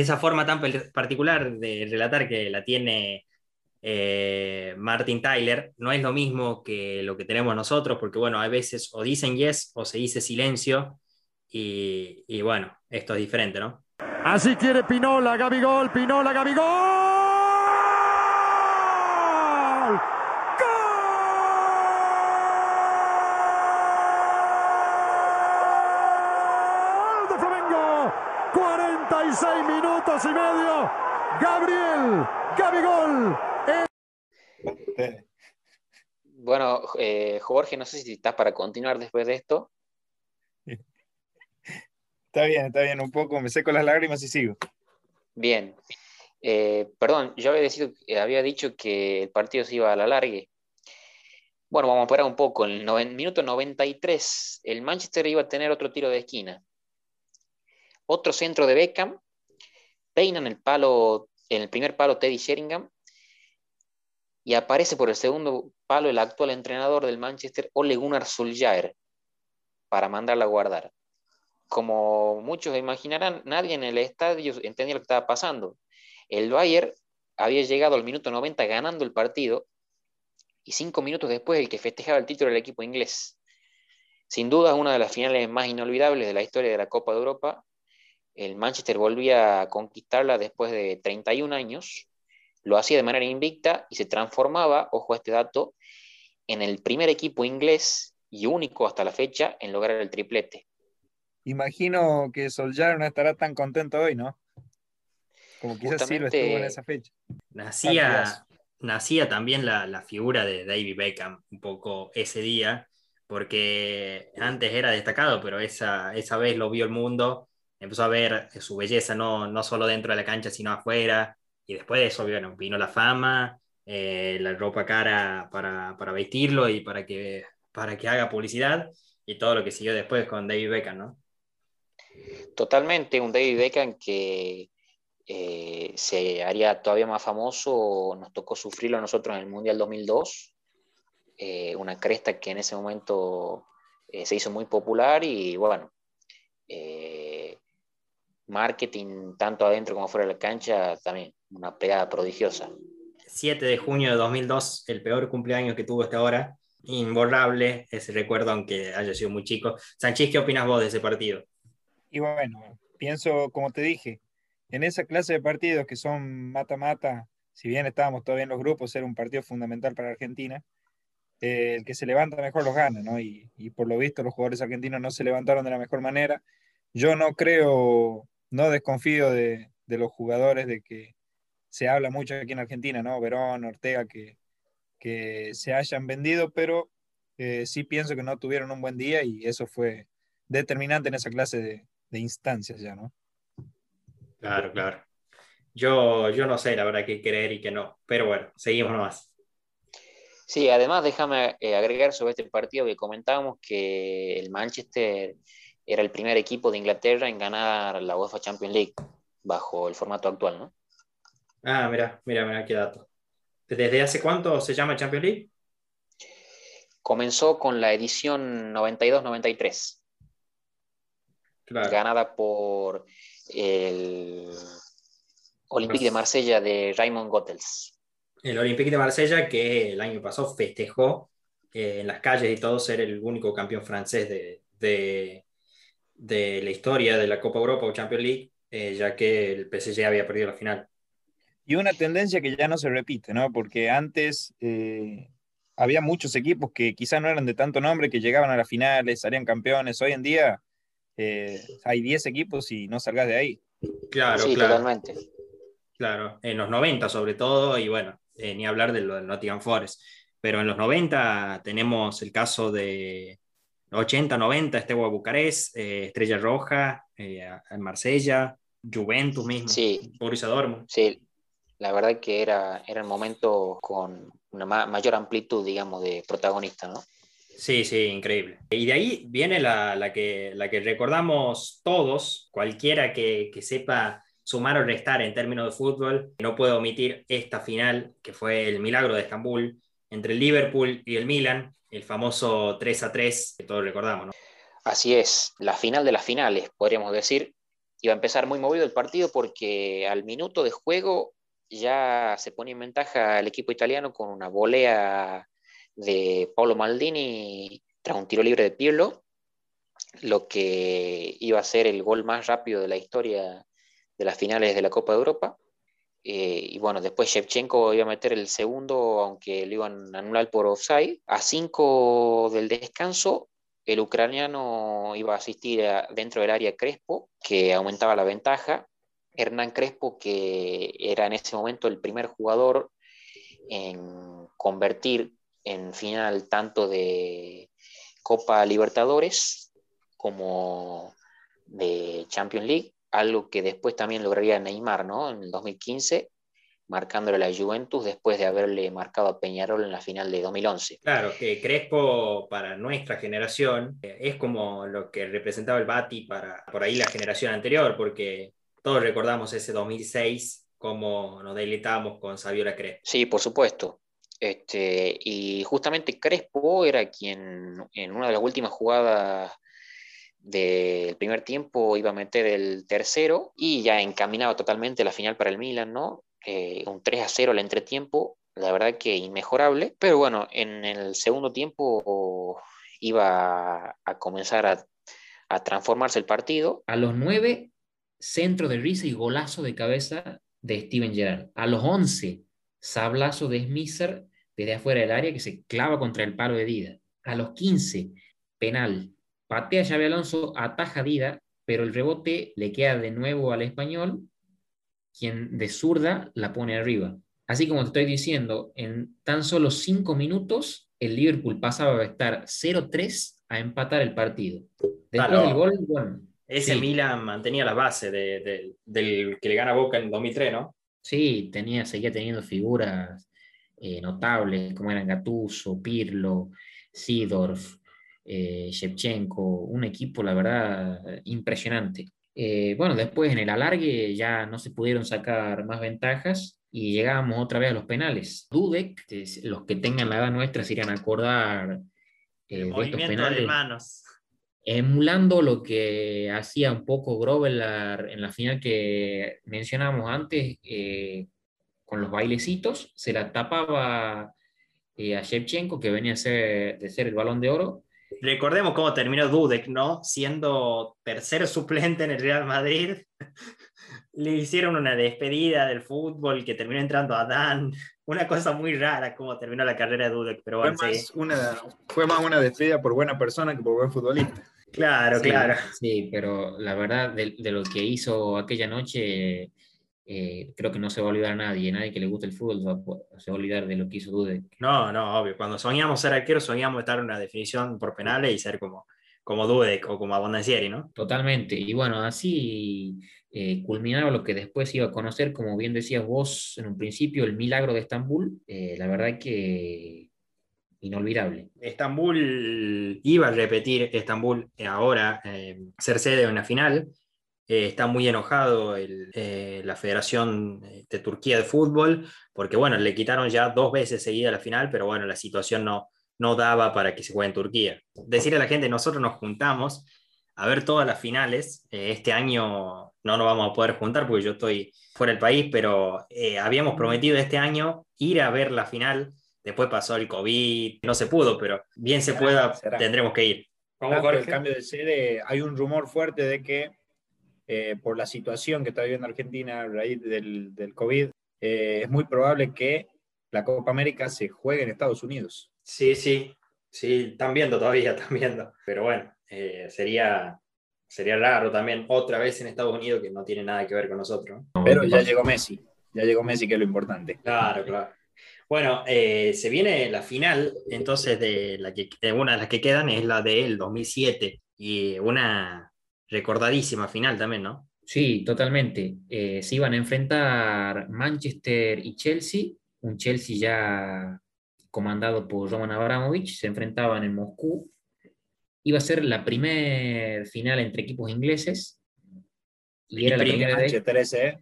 Esa forma tan particular de relatar que la tiene eh, Martin Tyler, no es lo mismo que lo que tenemos nosotros, porque bueno, a veces o dicen yes o se dice silencio, y, bueno, esto es diferente, ¿no? Así quiere Pinola, Gabigol, Pinola, Gabigol. ¡Gol de Flamengo! 46 y medio. Gabriel, Gabigol, bueno, eh, Jorge, no sé si estás para continuar después de esto. Está bien, está bien, un poco, me seco las lágrimas y sigo. Bien. Eh, perdón, yo había, había dicho que el partido se iba a la largue. Bueno, vamos a esperar un poco. En el minuto 93, el Manchester iba a tener otro tiro de esquina. Otro centro de Beckham. Peinan el palo, en el primer palo Teddy Sheringham y aparece por el segundo palo el actual entrenador del Manchester, Ole Gunnar Solskjaer, para mandarla a guardar. Como muchos imaginarán, nadie en el estadio entendía lo que estaba pasando. El Bayern había llegado al minuto 90 ganando el partido y cinco minutos después el que festejaba el título del equipo inglés. Sin duda, una de las finales más inolvidables de la historia de la Copa de Europa. El Manchester volvía a conquistarla después de 31 años lo hacía de manera invicta y se transformaba, ojo a este dato, en el primer equipo inglés y único hasta la fecha en lograr el triplete. Imagino que Solskjaer no estará tan contento hoy, ¿no? Como quizás sí lo estuvo en esa fecha. Nacía, nacía también la, figura de David Beckham un poco ese día, porque antes era destacado, pero esa, esa vez lo vio el mundo, empezó a ver su belleza no, no solo dentro de la cancha, sino afuera, y después de eso, bueno, vino la fama, eh, la ropa cara para, para, vestirlo y para que, para que haga publicidad y todo lo que siguió después con David Beckham, ¿no? Totalmente, un David Beckham que eh, se haría todavía más famoso, nos tocó sufrirlo a nosotros en el Mundial 2002, eh, una cresta que en ese momento eh, se hizo muy popular y bueno, marketing tanto adentro como fuera de la cancha también, una pegada prodigiosa. 7 de junio de 2002, el peor cumpleaños que tuvo hasta ahora, imborrable ese recuerdo aunque haya sido muy chico. Sanchís, ¿qué opinas vos de ese partido? Y bueno, pienso, como te dije, en esa clase de partidos que son mata-mata, si bien estábamos todavía en los grupos, era un partido fundamental para Argentina, eh, el que se levanta mejor los gana, ¿no? Y, por lo visto los jugadores argentinos no se levantaron de la mejor manera. Yo no creo, no desconfío de, los jugadores de que se habla mucho aquí en Argentina, ¿no? Verón, Ortega, que, que se hayan vendido, pero eh, sí pienso que no tuvieron un buen día y eso fue determinante en esa clase de, de instancias ya, ¿no? Claro, claro. Yo, yo no sé la verdad qué creer y qué no, pero bueno, seguimos nomás. Sí, además déjame eh, agregar sobre este partido que comentábamos que el Manchester era el primer equipo de Inglaterra en ganar la UEFA Champions League bajo el formato actual, ¿no? Ah, mira, mira, mira qué dato. ¿Desde hace cuánto se llama Champions League? Comenzó con la edición 92-93 ganada por el Olympique de Marsella de Raymond Gottels. El Olympique de Marsella que el año pasado festejó eh, en las calles y todo ser el único campeón francés de, de, la historia de la Copa Europa o Champions League, eh, ya que el PSG había perdido la final. Y una tendencia que ya no se repite, ¿no? Porque antes eh, había muchos equipos que quizás no eran de tanto nombre, que llegaban a las finales, salían campeones. Hoy en día eh, hay 10 equipos y no salgas de ahí. Claro, claro. Totalmente. Claro, en los 90 sobre todo, y bueno, eh, ni hablar de lo del Nottingham Forest. Pero en los 90 tenemos el caso de 80, 90, Estegua Bucarest, eh, Estrella Roja, Marsella, Juventus mismo, sí. Borussia Dortmund. Sí, la verdad que era, era el momento con una mayor amplitud, digamos, de protagonista, ¿no? Sí, sí, increíble. Y de ahí viene la, la, que, la que recordamos todos, cualquiera que, que, sepa sumar o restar en términos de fútbol. No puedo omitir esta final, que fue el milagro de Estambul, entre el Liverpool y el Milan, el famoso 3 a 3 que todos recordamos. ¿no? Así es, la final de las finales, podríamos decir. Iba a empezar muy movido el partido porque al minuto de juego ya se pone en ventaja el equipo italiano con una volea de Paulo Maldini tras un tiro libre de Pirlo, lo que iba a ser el gol más rápido de la historia de las finales de la Copa de Europa. Eh, y bueno, después Shevchenko iba a meter el segundo, aunque lo iban a anular por offside. A cinco del descanso, el ucraniano iba a asistir dentro del área Crespo, que aumentaba la ventaja. Hernán Crespo, que era en ese momento el primer jugador en convertir en final tanto de Copa Libertadores como de Champions League, algo que después también lograría Neymar, ¿no? En el 2015, marcándole a la Juventus después de haberle marcado a Peñarol en la final de 2011. Claro, que Crespo para nuestra generación eh, es como lo que representaba el Bati para por ahí la generación anterior, porque todos recordamos ese 2006 como nos deleitábamos con Saviola Crespo. Sí, por supuesto. Este, y justamente Crespo era quien en una de las últimas jugadas del primer tiempo iba a meter el tercero y ya encaminado totalmente la final para el Milan, ¿no? Eh, un 3 a 0 al entretiempo, la verdad que inmejorable, pero bueno, en el segundo tiempo iba a, comenzar a, transformarse el partido. A los 9, centro de risa y golazo de cabeza de Steven Gerrard. A los 11, sablazo de Smisser desde afuera del área que se clava contra el palo de Dida. A los 15, penal. Patea Xavi Alonso, ataja Dida, pero el rebote le queda de nuevo al español, quien de zurda la pone arriba. Así como te estoy diciendo, en tan solo 5 minutos el Liverpool pasaba a estar 0-3 a empatar el partido. Después del gol, bueno, Ese Milan mantenía la base del que le gana Boca en 2003, ¿no? Sí, tenía, seguía teniendo figuras eh, notables como eran Gattuso, Pirlo, Sidorf, eh, Shevchenko, un equipo, la verdad, impresionante. Eh, bueno, después en el alargue ya no se pudieron sacar más ventajas y llegábamos otra vez a los penales. Dudek, los que tengan la edad nuestra se irán a acordar eh, de estos penales. De manos. Emulando lo que hacía un poco Grovelar en la final que mencionábamos antes, eh, con los bailecitos, se la tapaba eh, a Shevchenko, que venía a ser, de ser el balón de oro. Recordemos cómo terminó Dudek, ¿no? Siendo tercer suplente en el Real Madrid, le hicieron una despedida del fútbol que terminó entrando a Dan. Una cosa muy rara cómo terminó la carrera de Dudek, pero fue, más una, fue más una despedida por buena persona que por buen futbolista. Claro, claro. Sí, pero la verdad de, lo que hizo aquella noche, eh, creo que no se va a olvidar a nadie. Nadie que le guste el fútbol se va a olvidar de lo que hizo Dudek. No, no, obvio. Cuando soñamos ser arquero, soñamos estar en una definición por penales y ser como, como Dudek o como Abondancieri, ¿no? Totalmente. Y bueno, así eh, culminaba lo que después iba a conocer, como bien decías vos en un principio, el milagro de Estambul. Eh, la verdad que inolvidable. Estambul iba a repetir Estambul ahora, eh, ser sede de una final. Está muy enojado la Federación de Turquía de Fútbol, porque bueno, le quitaron ya dos veces seguida la final, pero bueno, la situación no, no daba para que se juegue en Turquía. Decirle a la gente, nosotros nos juntamos a ver todas las finales. este año no nos vamos a poder juntar porque yo estoy fuera del país, pero eh, habíamos prometido este año ir a ver la final. Después pasó el COVID, no se pudo, pero bien se pueda, tendremos que ir. Por el cambio de sede, hay un rumor fuerte de que eh, por la situación que está viviendo Argentina a raíz del, del COVID, eh, es muy probable que la Copa América se juegue en Estados Unidos. Sí, sí, sí, están viendo todavía, están viendo. Pero bueno, sería, sería raro también otra vez en Estados Unidos que no tiene nada que ver con nosotros. Pero ya llegó Messi, ya llegó Messi que es lo importante. Claro, claro. Bueno, eh, se viene la final, entonces de la que una de las que quedan es la del 2007 y una recordadísima final también, ¿no? Sí, totalmente. Eh, se iban a enfrentar Manchester y Chelsea, un Chelsea ya comandado por Roman Abramovich, se enfrentaban en Moscú iba a ser la primera final entre equipos ingleses. Y, era la primera de...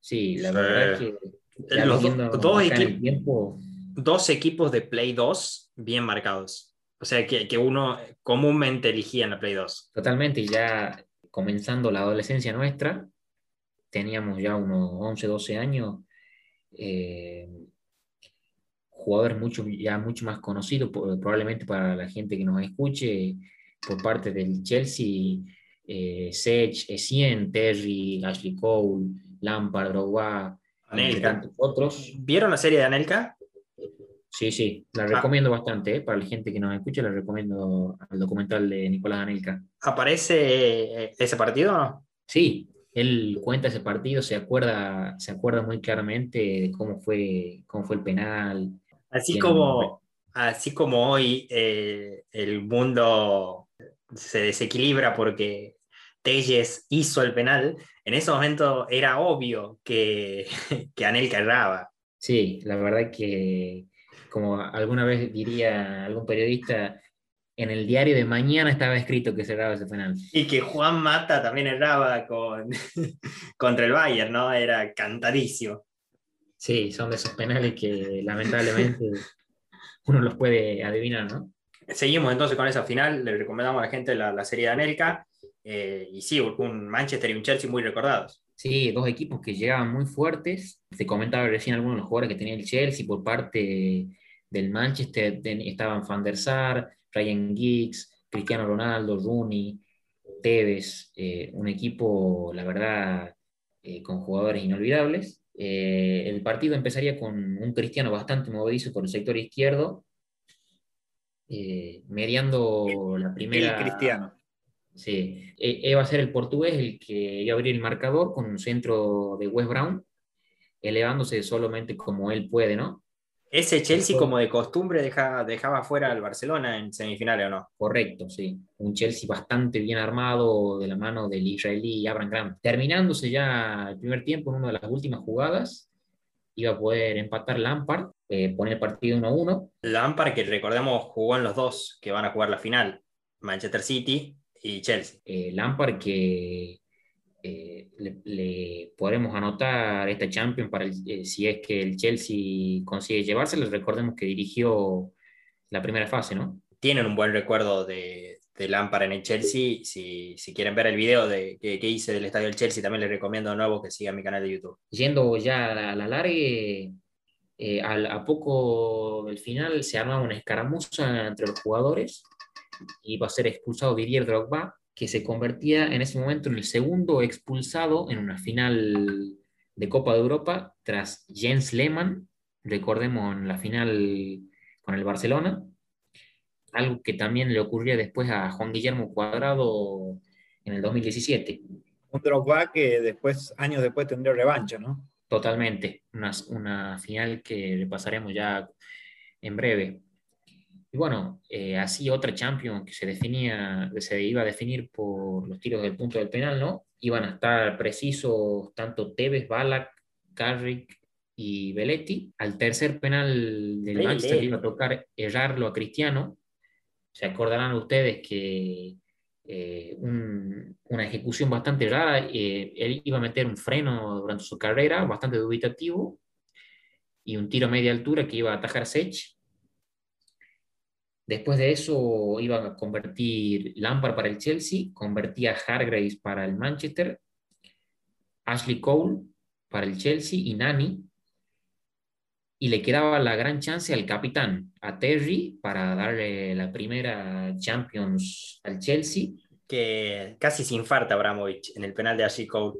Sí, la verdad es que dos, equipos de Play 2 bien marcados. O sea, que, que, uno comúnmente elegía en la Play 2. Totalmente, y ya comenzando la adolescencia nuestra, teníamos ya unos 11, 12 años, eh, jugadores mucho, ya mucho más conocidos, probablemente para la gente que nos escuche, por parte del Chelsea, eh, Sech, Essien, Terry, Ashley Cole, Lampard, Drogba, Anelka. otros. ¿Vieron la serie de Anelka? Sí, sí, la ah. recomiendo bastante, eh, para la gente que nos escucha, la recomiendo al documental de Nicolás Anelka. ¿Aparece eh, ese partido o no? Sí, él cuenta ese partido, se acuerda, se acuerda muy claramente de cómo fue, cómo fue el penal, Así como, así como hoy eh, el mundo se desequilibra porque Telles hizo el penal, en ese momento era obvio que, que Anelka erraba. Sí, la verdad que, como alguna vez diría algún periodista, en el diario de mañana estaba escrito que se erraba ese penal. Y que Juan Mata también erraba con, contra el Bayern, ¿no? Era cantadísimo. Sí, son de esos penales que lamentablemente uno los puede adivinar, ¿no? Seguimos entonces con esa final, le recomendamos a la gente la, serie de Anelka, eh, y sí, un Manchester y un Chelsea muy recordados. Sí, dos equipos que llegaban muy fuertes. Se comentaba recién algunos de los jugadores que tenía el Chelsea por parte del Manchester. estaban Van der Sar, Ryan Giggs, Cristiano Ronaldo, Rooney, Tevez. Eh, un equipo, la verdad, eh, con jugadores inolvidables. Eh, el partido empezaría con un cristiano bastante movedizo por el sector izquierdo, mediando la primera. El cristiano. Sí, e, va a ser el portugués el que iba a abrir el marcador con un centro de West Brown, elevándose solamente como él puede, ¿no? Ese Chelsea, como de costumbre, dejaba fuera al Barcelona en semifinales, ¿o no? Correcto, sí. Un Chelsea bastante bien armado de la mano del israelí Abraham Grant. Terminándose ya el primer tiempo en una de las últimas jugadas, iba a poder empatar Lampard, eh, poner el partido 1-1. Lampard, que recordemos, jugó en los dos que van a jugar la final, Manchester City y Chelsea. Eh, Lampard, que eh, le, podremos anotar esta Champions para eh, si es que el Chelsea consigue llevárselo. Recordemos que dirigió la primera fase, ¿no? Tienen un buen recuerdo de, de Lampard en el Chelsea. Si, si quieren ver el video de, que, hice del estadio del Chelsea, también les recomiendo de nuevo que sigan mi canal de YouTube. Yendo ya a la, largue, eh, a poco del final se arma una escaramuza entre los jugadores y va a ser expulsado Didier Drogba, que se convertía en ese momento en el segundo expulsado en una final de Copa de Europa tras Jens Lehmann, recordemos en la final con el Barcelona, algo que también le ocurría después a Juan Guillermo Cuadrado en el 2017. Un Drogba que después, años después tendría revancha, ¿no? Totalmente, una, una final que repasaremos ya en breve. Y bueno, eh, así otra Champions que se definía, se iba a definir por los tiros del punto del penal, ¿no? Iban a estar precisos tanto Tevez, Balak, Carrick y Belletti. Al tercer penal del Manchester iba a tocar errarlo a Cristiano. Se acordarán ustedes que eh, una ejecución bastante rara, eh, él iba a meter un freno durante su carrera, bastante dubitativo, y un tiro a media altura que iba a atajar Sech Después de eso iba a convertir Lampard para el Chelsea, convertía Hargraves para el Manchester, Ashley Cole para el Chelsea y Nani. Y le quedaba la gran chance al capitán, a Terry, para darle la primera Champions al Chelsea. Que casi se infarta Abramovich en el penal de Ashley Cole.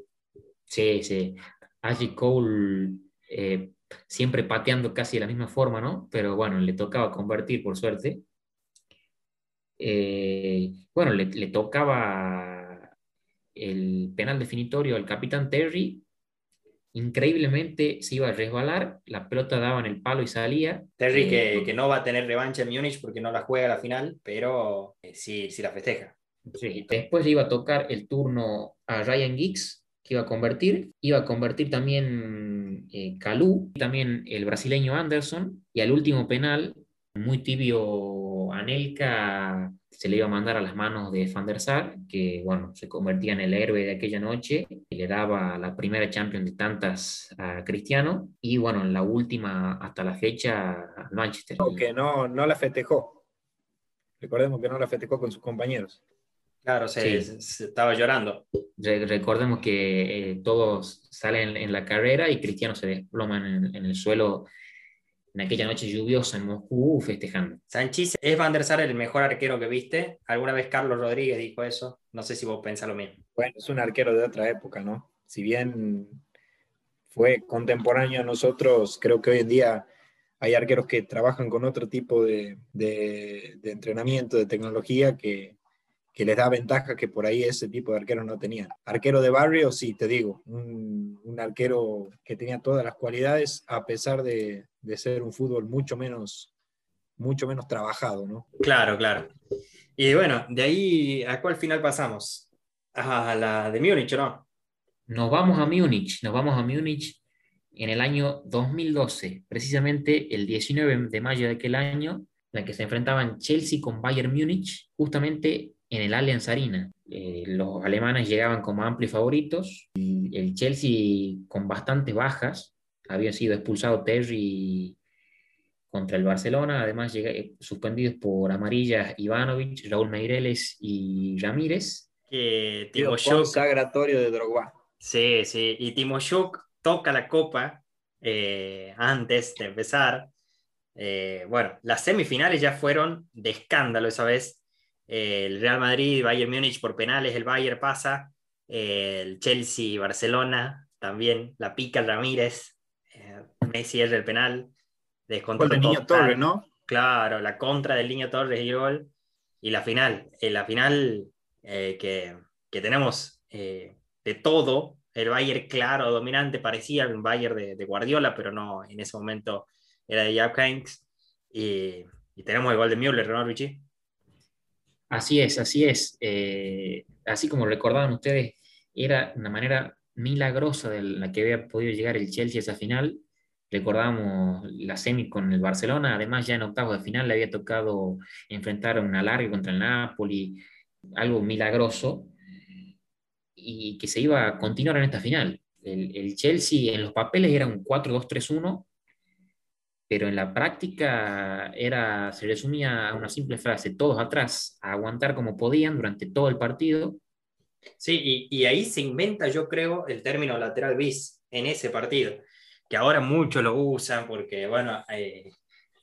Sí, sí. Ashley Cole eh, siempre pateando casi de la misma forma, ¿no? Pero bueno, le tocaba convertir por suerte. Eh, bueno, le, tocaba el penal definitorio al capitán Terry. Increíblemente se iba a resbalar, la pelota daba en el palo y salía. Terry que, que, no va a tener revancha en Múnich porque no la juega a la final, pero eh, sí, sí la festeja. Sí, después iba a tocar el turno a Ryan Giggs, que iba a convertir. Iba a convertir también eh, Calú, también el brasileño Anderson, y al último penal, muy tibio Anelka se le iba a mandar a las manos de Van der Sar, que bueno, se convertía en el héroe de aquella noche y le daba la primera Champions de tantas a Cristiano y bueno, en la última hasta la fecha al Manchester. que no, no la festejó. Recordemos que no la festejó con sus compañeros. Claro, se, estaba llorando. recordemos que eh, todos salen en la carrera y Cristiano se desploma en, en el suelo en aquella noche lluviosa en Moscú festejando. Sanchís, ¿es Van der Sar el mejor arquero que viste? Alguna vez Carlos Rodríguez dijo eso. No sé si vos pensás lo mismo. Bueno, es un arquero de otra época, ¿no? Si bien fue contemporáneo a nosotros, creo que hoy en día hay arqueros que trabajan con otro tipo de, de entrenamiento, de tecnología que, que les da ventaja que por ahí ese tipo de arqueros no tenían. Arquero de barrio, sí, te digo, un, arquero que tenía todas las cualidades a pesar de, ser un fútbol mucho menos, mucho menos trabajado, ¿no? Claro, claro. Y bueno, de ahí, ¿a cuál final pasamos? A la de Múnich, ¿no? Nos vamos a Múnich, nos vamos a Múnich en el año 2012, precisamente el 19 de mayo de aquel año, en la que se enfrentaban Chelsea con Bayern Múnich, justamente en el Allianz Arena. Eh, los alemanes llegaban como amplios favoritos y el Chelsea con bastantes bajas. Había sido expulsado Terry contra el Barcelona, además eh, suspendidos por amarillas Ivanovic, Raúl Meireles y Ramírez. Que Timo Sagratorio de Drogba. Sí, sí, y Timo toca la copa eh, antes de empezar. bueno, las semifinales ya fueron de escándalo esa vez el Real Madrid, Bayern Múnich por penales, el Bayern pasa, el Chelsea, Barcelona también, la pica el Ramírez, eh, Messi es el penal, descontó el niño Torres, ¿no? Claro, la contra del niño Torres y el gol, y la final, en la final eh, que, tenemos eh, de todo, el Bayern claro, dominante, parecía un Bayern de, Guardiola, pero no, en ese momento era de Jack Hanks, y, tenemos el gol de Müller, ¿no, Richie? Así es, así es. Eh, así como recordaban ustedes, era una manera milagrosa de la que había podido llegar el Chelsea a esa final. Recordábamos la semi con el Barcelona, además ya en octavos de final le había tocado enfrentar una larga contra el Napoli, algo milagroso. y que se iba a continuar en esta final. El, el Chelsea en los papeles era un 4-2-3-1, pero en la práctica era, se resumía a una simple frase, todos atrás, aguantar como podían durante todo el partido. Sí, y, ahí se inventa, yo creo, el término lateral bis en ese partido, que ahora muchos lo usan porque, bueno, eh,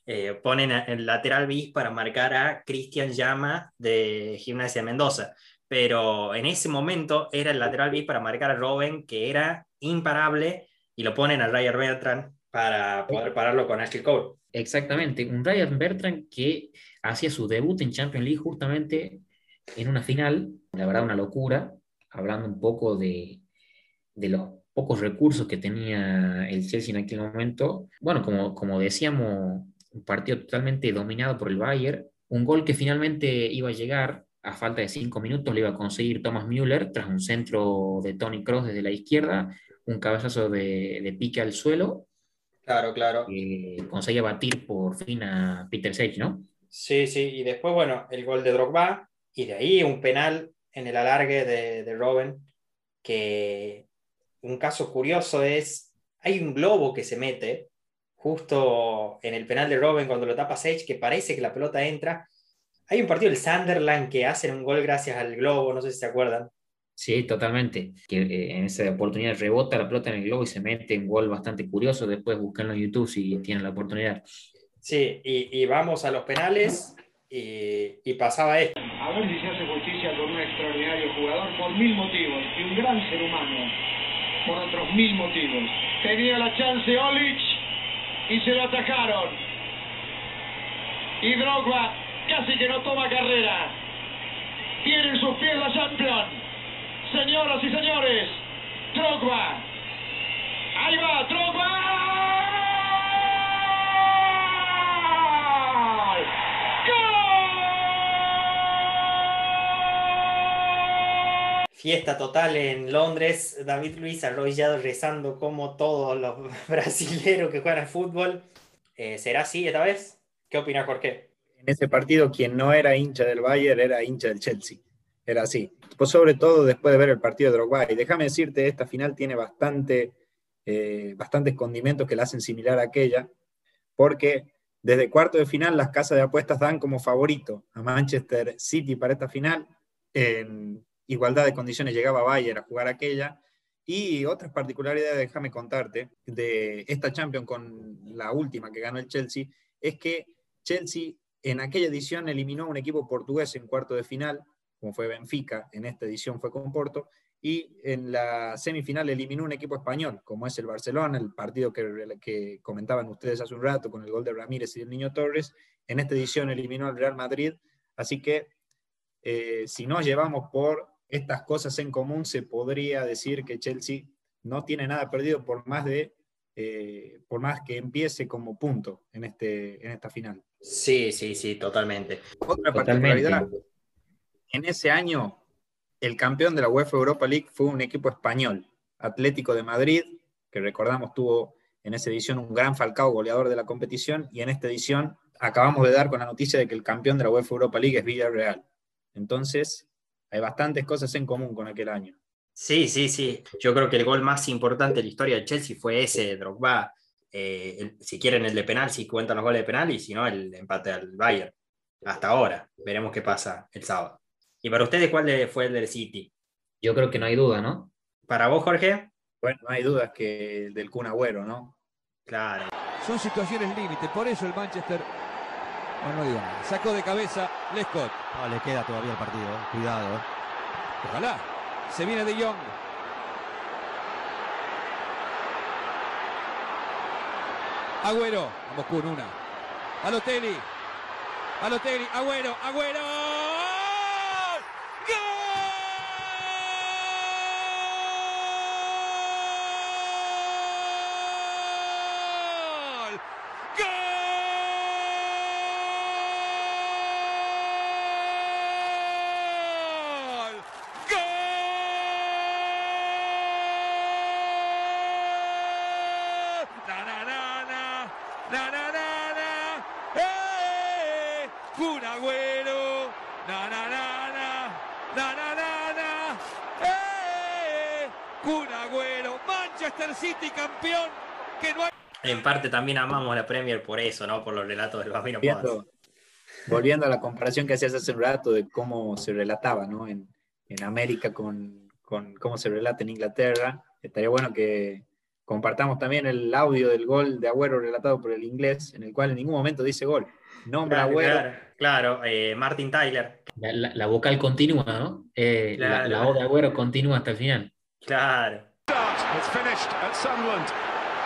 eh, ponen el lateral bis para marcar a Cristian Llama de Gimnasia Mendoza, pero en ese momento era el lateral bis para marcar a Robin, que era imparable, y lo ponen a Ryan Bertrand para poder pararlo con Ashley Cole. Exactamente, un Ryan Bertrand que hacía su debut en Champions League justamente en una final, la verdad una locura, hablando un poco de, de los pocos recursos que tenía el Chelsea en aquel momento. Bueno, como, como decíamos, un partido totalmente dominado por el Bayern, un gol que finalmente iba a llegar a falta de cinco minutos, le iba a conseguir Thomas Müller tras un centro de Tony Cross desde la izquierda, un cabezazo de, de pique al suelo Claro, claro. que conseguía batir por fin a Peter Sage, ¿no? Sí, sí, y después, bueno, el gol de Drogba, y de ahí un penal en el alargue de, de Robben, que un caso curioso es, hay un globo que se mete justo en el penal de Robben cuando lo tapa Sage, que parece que la pelota entra. Hay un partido del Sunderland que hacen un gol gracias al globo, no sé si se acuerdan. Sí, totalmente. Que eh, en esa oportunidad rebota la pelota en el globo y se mete en gol bastante curioso. Después buscarlo en YouTube si tienen la oportunidad. Sí, y, y vamos a los penales y, y pasaba esto. A ver si se hace justicia con un extraordinario jugador por mil motivos y un gran ser humano por otros mil motivos. Tenía la chance Olic y se lo atacaron. Y Drogba casi que no toma carrera. Tiene en sus pies la Champions. Señoras y señores, Drogba. Ahí va, Drogba. Fiesta total en Londres, David Luis arrodillado rezando como todos los brasileros que juegan al fútbol. Eh, ¿Será así esta vez? ¿Qué opina Jorge? En ese partido, quien no era hincha del Bayern era hincha del Chelsea. Era así. Pues sobre todo después de ver el partido de Drogba. Y déjame decirte, esta final tiene bastante, eh, bastantes condimentos que la hacen similar a aquella, porque desde cuarto de final las casas de apuestas dan como favorito a Manchester City para esta final. En igualdad de condiciones llegaba Bayern a jugar aquella. Y otras particularidades, déjame contarte, de esta Champions con la última que ganó el Chelsea, es que Chelsea en aquella edición eliminó a un equipo portugués en cuarto de final, como fue Benfica, en esta edición fue con Porto, y en la semifinal eliminó un equipo español, como es el Barcelona, el partido que, que comentaban ustedes hace un rato con el gol de Ramírez y el Niño Torres, en esta edición eliminó al Real Madrid, así que eh, si nos llevamos por estas cosas en común, se podría decir que Chelsea no tiene nada perdido por más de eh, por más que empiece como punto en, este, en esta final. Sí, sí, sí, totalmente. Otra Totalmente. particularidad, en ese año el campeón de la UEFA Europa League fue un equipo español, Atlético de Madrid, que recordamos tuvo en esa edición un gran Falcao goleador de la competición, y en esta edición acabamos de dar con la noticia de que el campeón de la UEFA Europa League es Villarreal. Entonces, hay bastantes cosas en común con aquel año. Sí, sí, sí. Yo creo que el gol más importante de la historia del Chelsea fue ese de Drogba. Eh, si quieren el de penal, si cuentan los goles de penal, y si no, el empate al Bayern. Hasta ahora. Veremos qué pasa el sábado. ¿Y para ustedes cuál fue el del City? Yo creo que no hay duda, ¿no? ¿Para vos, Jorge? Bueno, no hay dudas que el del Kun Agüero, ¿no? Claro. Son situaciones límite, por eso el Manchester. Bueno, no digo nada. Sacó de cabeza Lescott. No, le queda todavía el partido, eh. cuidado. eh. Ojalá. Se viene de Jong. Agüero. Vamos con una. Balotelli. Balotelli. Agüero. Agüero. ¡Gol! ¡Gol! ¡Gol! Na, na, na, na. Na, na, na, na. ¡Eh! Kun Agüero. Na, na, na, na. Na, na, na, na. ¡Eh! 0. Manchester City campeón. Que no hay... En parte también amamos la Premier por eso, ¿no? Por los relatos del Bambino volviendo, volviendo a la comparación que hacías hace un rato de cómo se relataba, ¿no? En, en América con, con cómo se relata en Inglaterra. Estaría bueno que compartamos también el audio del gol de Agüero relatado por el inglés, en el cual en ningún momento dice gol. Nombra claro, Agüero. Claro, claro eh, Martin Tyler. La, la, la, vocal continúa, ¿no? Eh, claro. La, la O de Agüero continúa hasta el final. Claro. It's finished at Sunderland.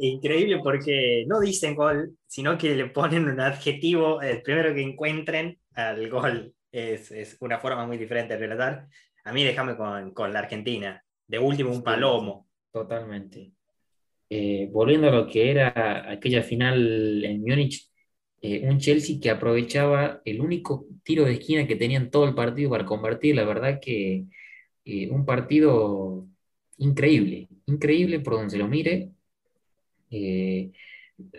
Increíble porque no dicen gol, sino que le ponen un adjetivo, el primero que encuentren al gol. Es, es una forma muy diferente de relatar. A mí déjame con, con la Argentina. De último, un palomo. Totalmente. Eh, volviendo a lo que era aquella final en Múnich, eh, un Chelsea que aprovechaba el único tiro de esquina que tenían todo el partido para convertir. La verdad que eh, un partido increíble, increíble por donde se lo mire. Eh,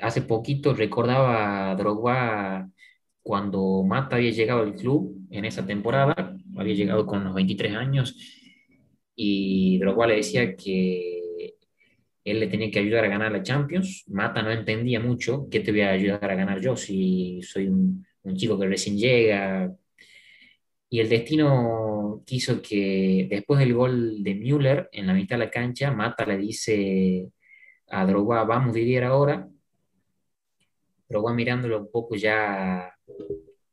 hace poquito recordaba a Drogba cuando Mata había llegado al club en esa temporada, había llegado con los 23 años y Drogba le decía que él le tenía que ayudar a ganar la Champions. Mata no entendía mucho, ¿qué te voy a ayudar a ganar yo si soy un, un chico que recién llega? Y el destino quiso que después del gol de Müller en la mitad de la cancha, Mata le dice a Drogba, vamos Didier ahora. Drogba mirándolo un poco ya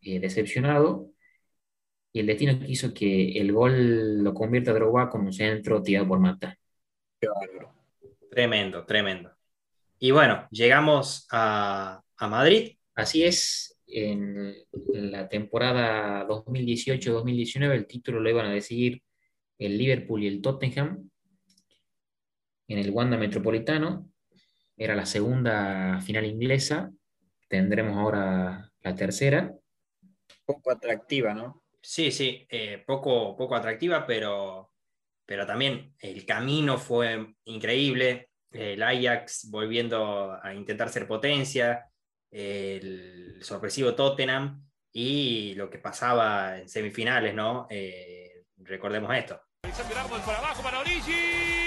eh, decepcionado. Y el destino quiso que el gol lo convierta a Drogba con un centro tirado por Mata. Qué bárbaro. Tremendo, tremendo. Y bueno, llegamos a, a Madrid. Así es, en la temporada 2018-2019 el título lo iban a decidir el Liverpool y el Tottenham en el Wanda Metropolitano. Era la segunda final inglesa. Tendremos ahora la tercera. Poco atractiva, ¿no? Sí, sí, eh, poco, poco atractiva, pero, pero también el camino fue increíble. El Ajax volviendo a intentar ser potencia, el sorpresivo Tottenham y lo que pasaba en semifinales, ¿no? Eh, recordemos esto. Para abajo para Origi.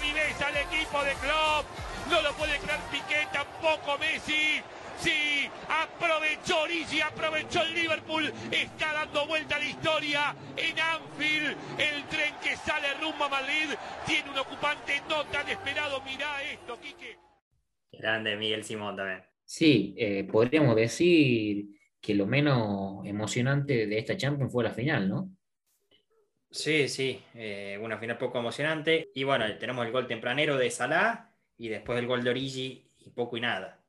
Viveza del equipo de Klopp. No lo puede creer Piqué, tampoco Messi. Sí, aprovechó Origi, aprovechó el Liverpool, está dando vuelta a la historia en Anfield. El tren que sale rumbo a Madrid tiene un ocupante no tan esperado. Mirá esto, Quique. Grande Miguel Simón también. Sí, eh, podríamos decir que lo menos emocionante de esta Champions fue la final, ¿no? Sí, sí, eh, una final poco emocionante. Y bueno, tenemos el gol tempranero de Salah y después el gol de Origi y poco y nada.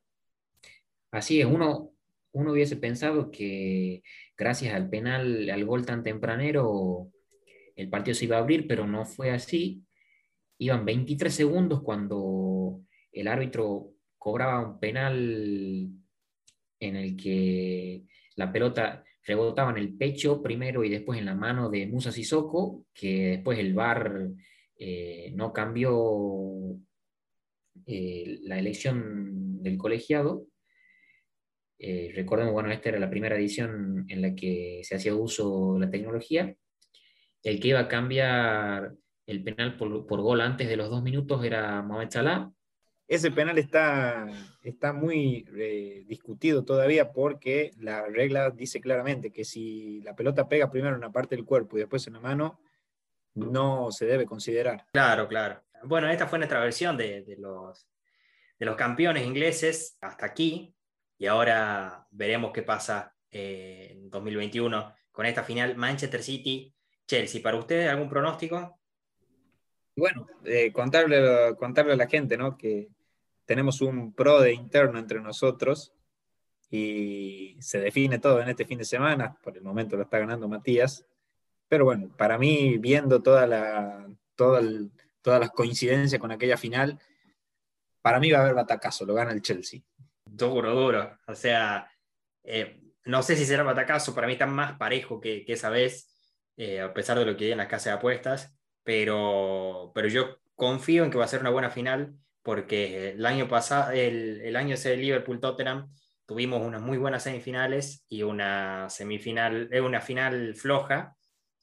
Así es, uno, uno hubiese pensado que gracias al penal, al gol tan tempranero, el partido se iba a abrir, pero no fue así. Iban 23 segundos cuando el árbitro cobraba un penal en el que la pelota rebotaba en el pecho primero y después en la mano de Musa Sissoko, que después el VAR eh, no cambió eh, la elección del colegiado. Eh, recordemos, bueno, esta era la primera edición en la que se hacía uso de la tecnología. El que iba a cambiar el penal por, por gol antes de los dos minutos era Mohamed Salah. Ese penal está, está muy eh, discutido todavía porque la regla dice claramente que si la pelota pega primero en una parte del cuerpo y después en la mano, no se debe considerar. Claro, claro. Bueno, esta fue nuestra versión de, de los, de los campeones ingleses hasta aquí y ahora veremos qué pasa eh, en 2021 con esta final Manchester City Chelsea. ¿Para ustedes algún pronóstico? Bueno, eh, contarle, contarle a la gente, ¿no? Que tenemos un pro de interno entre nosotros y se define todo en este fin de semana. Por el momento lo está ganando Matías. Pero bueno, para mí, viendo toda la, todas las coincidencias con aquella final, para mí va a haber batacazo, lo gana el Chelsea. Duro, duro. O sea, eh, no sé si será batacazo, para mí está más parejo que, esa vez, eh, a pesar de lo que hay en las casas de apuestas, pero, pero yo confío en que va a ser una buena final, porque el año pasado, el, el año ese de Liverpool-Tottenham, tuvimos unas muy buenas semifinales y una semifinal, eh, una final floja,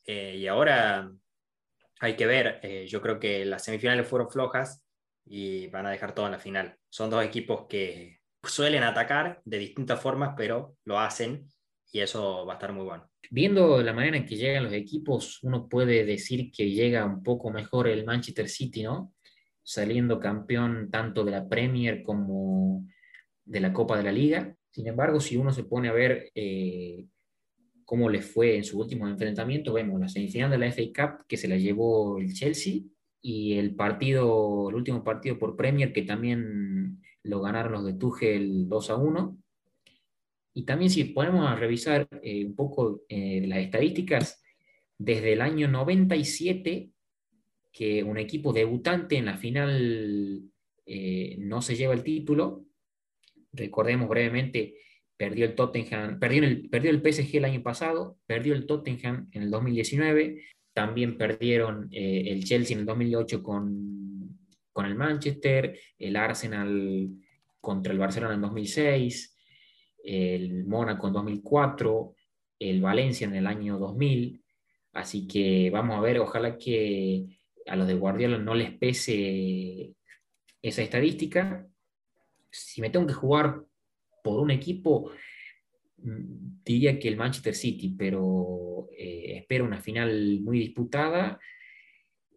y ahora hay que ver, yo creo que las semifinales fueron flojas y van a dejar todo en la final. Son dos equipos que suelen atacar de distintas formas, pero lo hacen y eso va a estar muy bueno. Viendo la manera en que llegan los equipos, uno puede decir que llega un poco mejor el Manchester City, ¿no? Saliendo campeón tanto de la Premier como de la Copa de la Liga. Sin embargo, si uno se pone a ver eh, cómo le fue en su último enfrentamiento, vemos la semifinal de la FA Cup que se la llevó el Chelsea y el partido, el último partido por Premier que también lo ganaron los de Tuchel 2 a 1. Y también si ponemos a revisar eh, un poco eh, las estadísticas, desde el año 97, que un equipo debutante en la final eh, no se lleva el título, recordemos brevemente, perdió el Tottenham, perdió el, perdió el PSG el año pasado, perdió el Tottenham en el 2019, también perdieron el Chelsea en el 2008 con con el Manchester, el Arsenal contra el Barcelona en 2006, el Mónaco en 2004, el Valencia en el año 2000. Así que vamos a ver, ojalá que a los de Guardiola no les pese esa estadística. Si me tengo que jugar por un equipo, mm, diría que el Manchester City, pero eh, espero una final muy disputada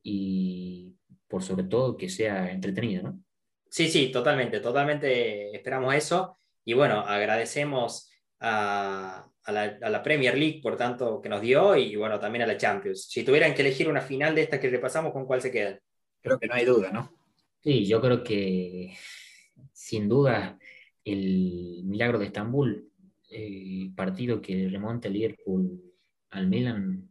y por sobre todo que sea entretenido, ¿no? Sí, sí, totalmente, totalmente esperamos eso. Y bueno, agradecemos a, la, Premier League por tanto que nos dio y bueno, también a la Champions. Si tuvieran que elegir una final de estas que repasamos, ¿con cuál se quedan? Creo que no hay duda, ¿no? Sí, yo creo que sin duda el milagro de Estambul, el partido que remonta el Liverpool al Milan,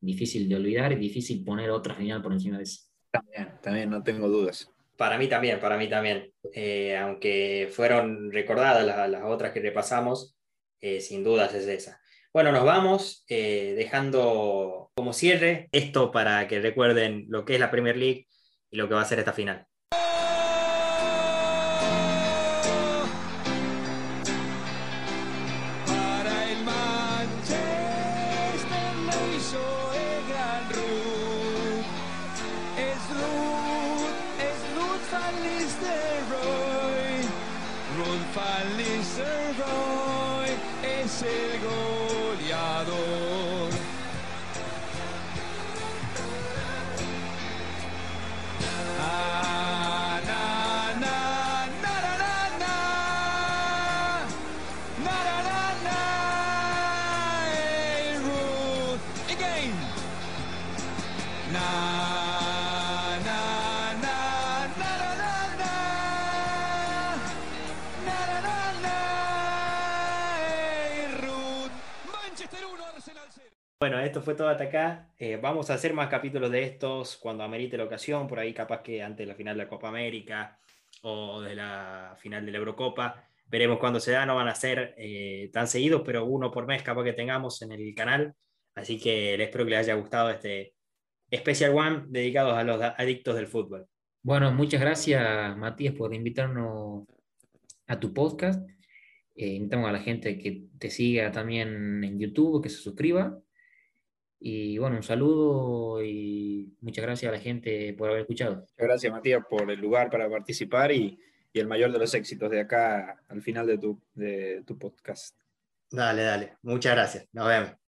difícil de olvidar y difícil poner otra final por encima de eso. También, también, no tengo dudas. Para mí también, para mí también. Eh, aunque fueron recordadas las, otras que repasamos, eh, sin dudas es esa. Bueno, nos vamos eh, dejando como cierre esto para que recuerden lo que es la Premier League y lo que va a ser esta final. Bueno, esto fue todo hasta acá. Eh, vamos a hacer más capítulos de estos cuando amerite la ocasión, por ahí capaz que antes de la final de la Copa América o de la final de la Eurocopa. Veremos cuándo se da, no van a ser eh, tan seguidos, pero uno por mes capaz que tengamos en el canal. Así que les espero que les haya gustado este Special One dedicado a los adictos del fútbol. Bueno, muchas gracias Matías por invitarnos a tu podcast. Eh, invitamos a la gente que te siga también en YouTube, que se suscriba y bueno, un saludo y muchas gracias a la gente por haber escuchado. Muchas gracias, Matías, por el lugar para participar y, y el mayor de los éxitos de acá al final de tu, de tu podcast. Dale, dale. Muchas gracias. Nos vemos.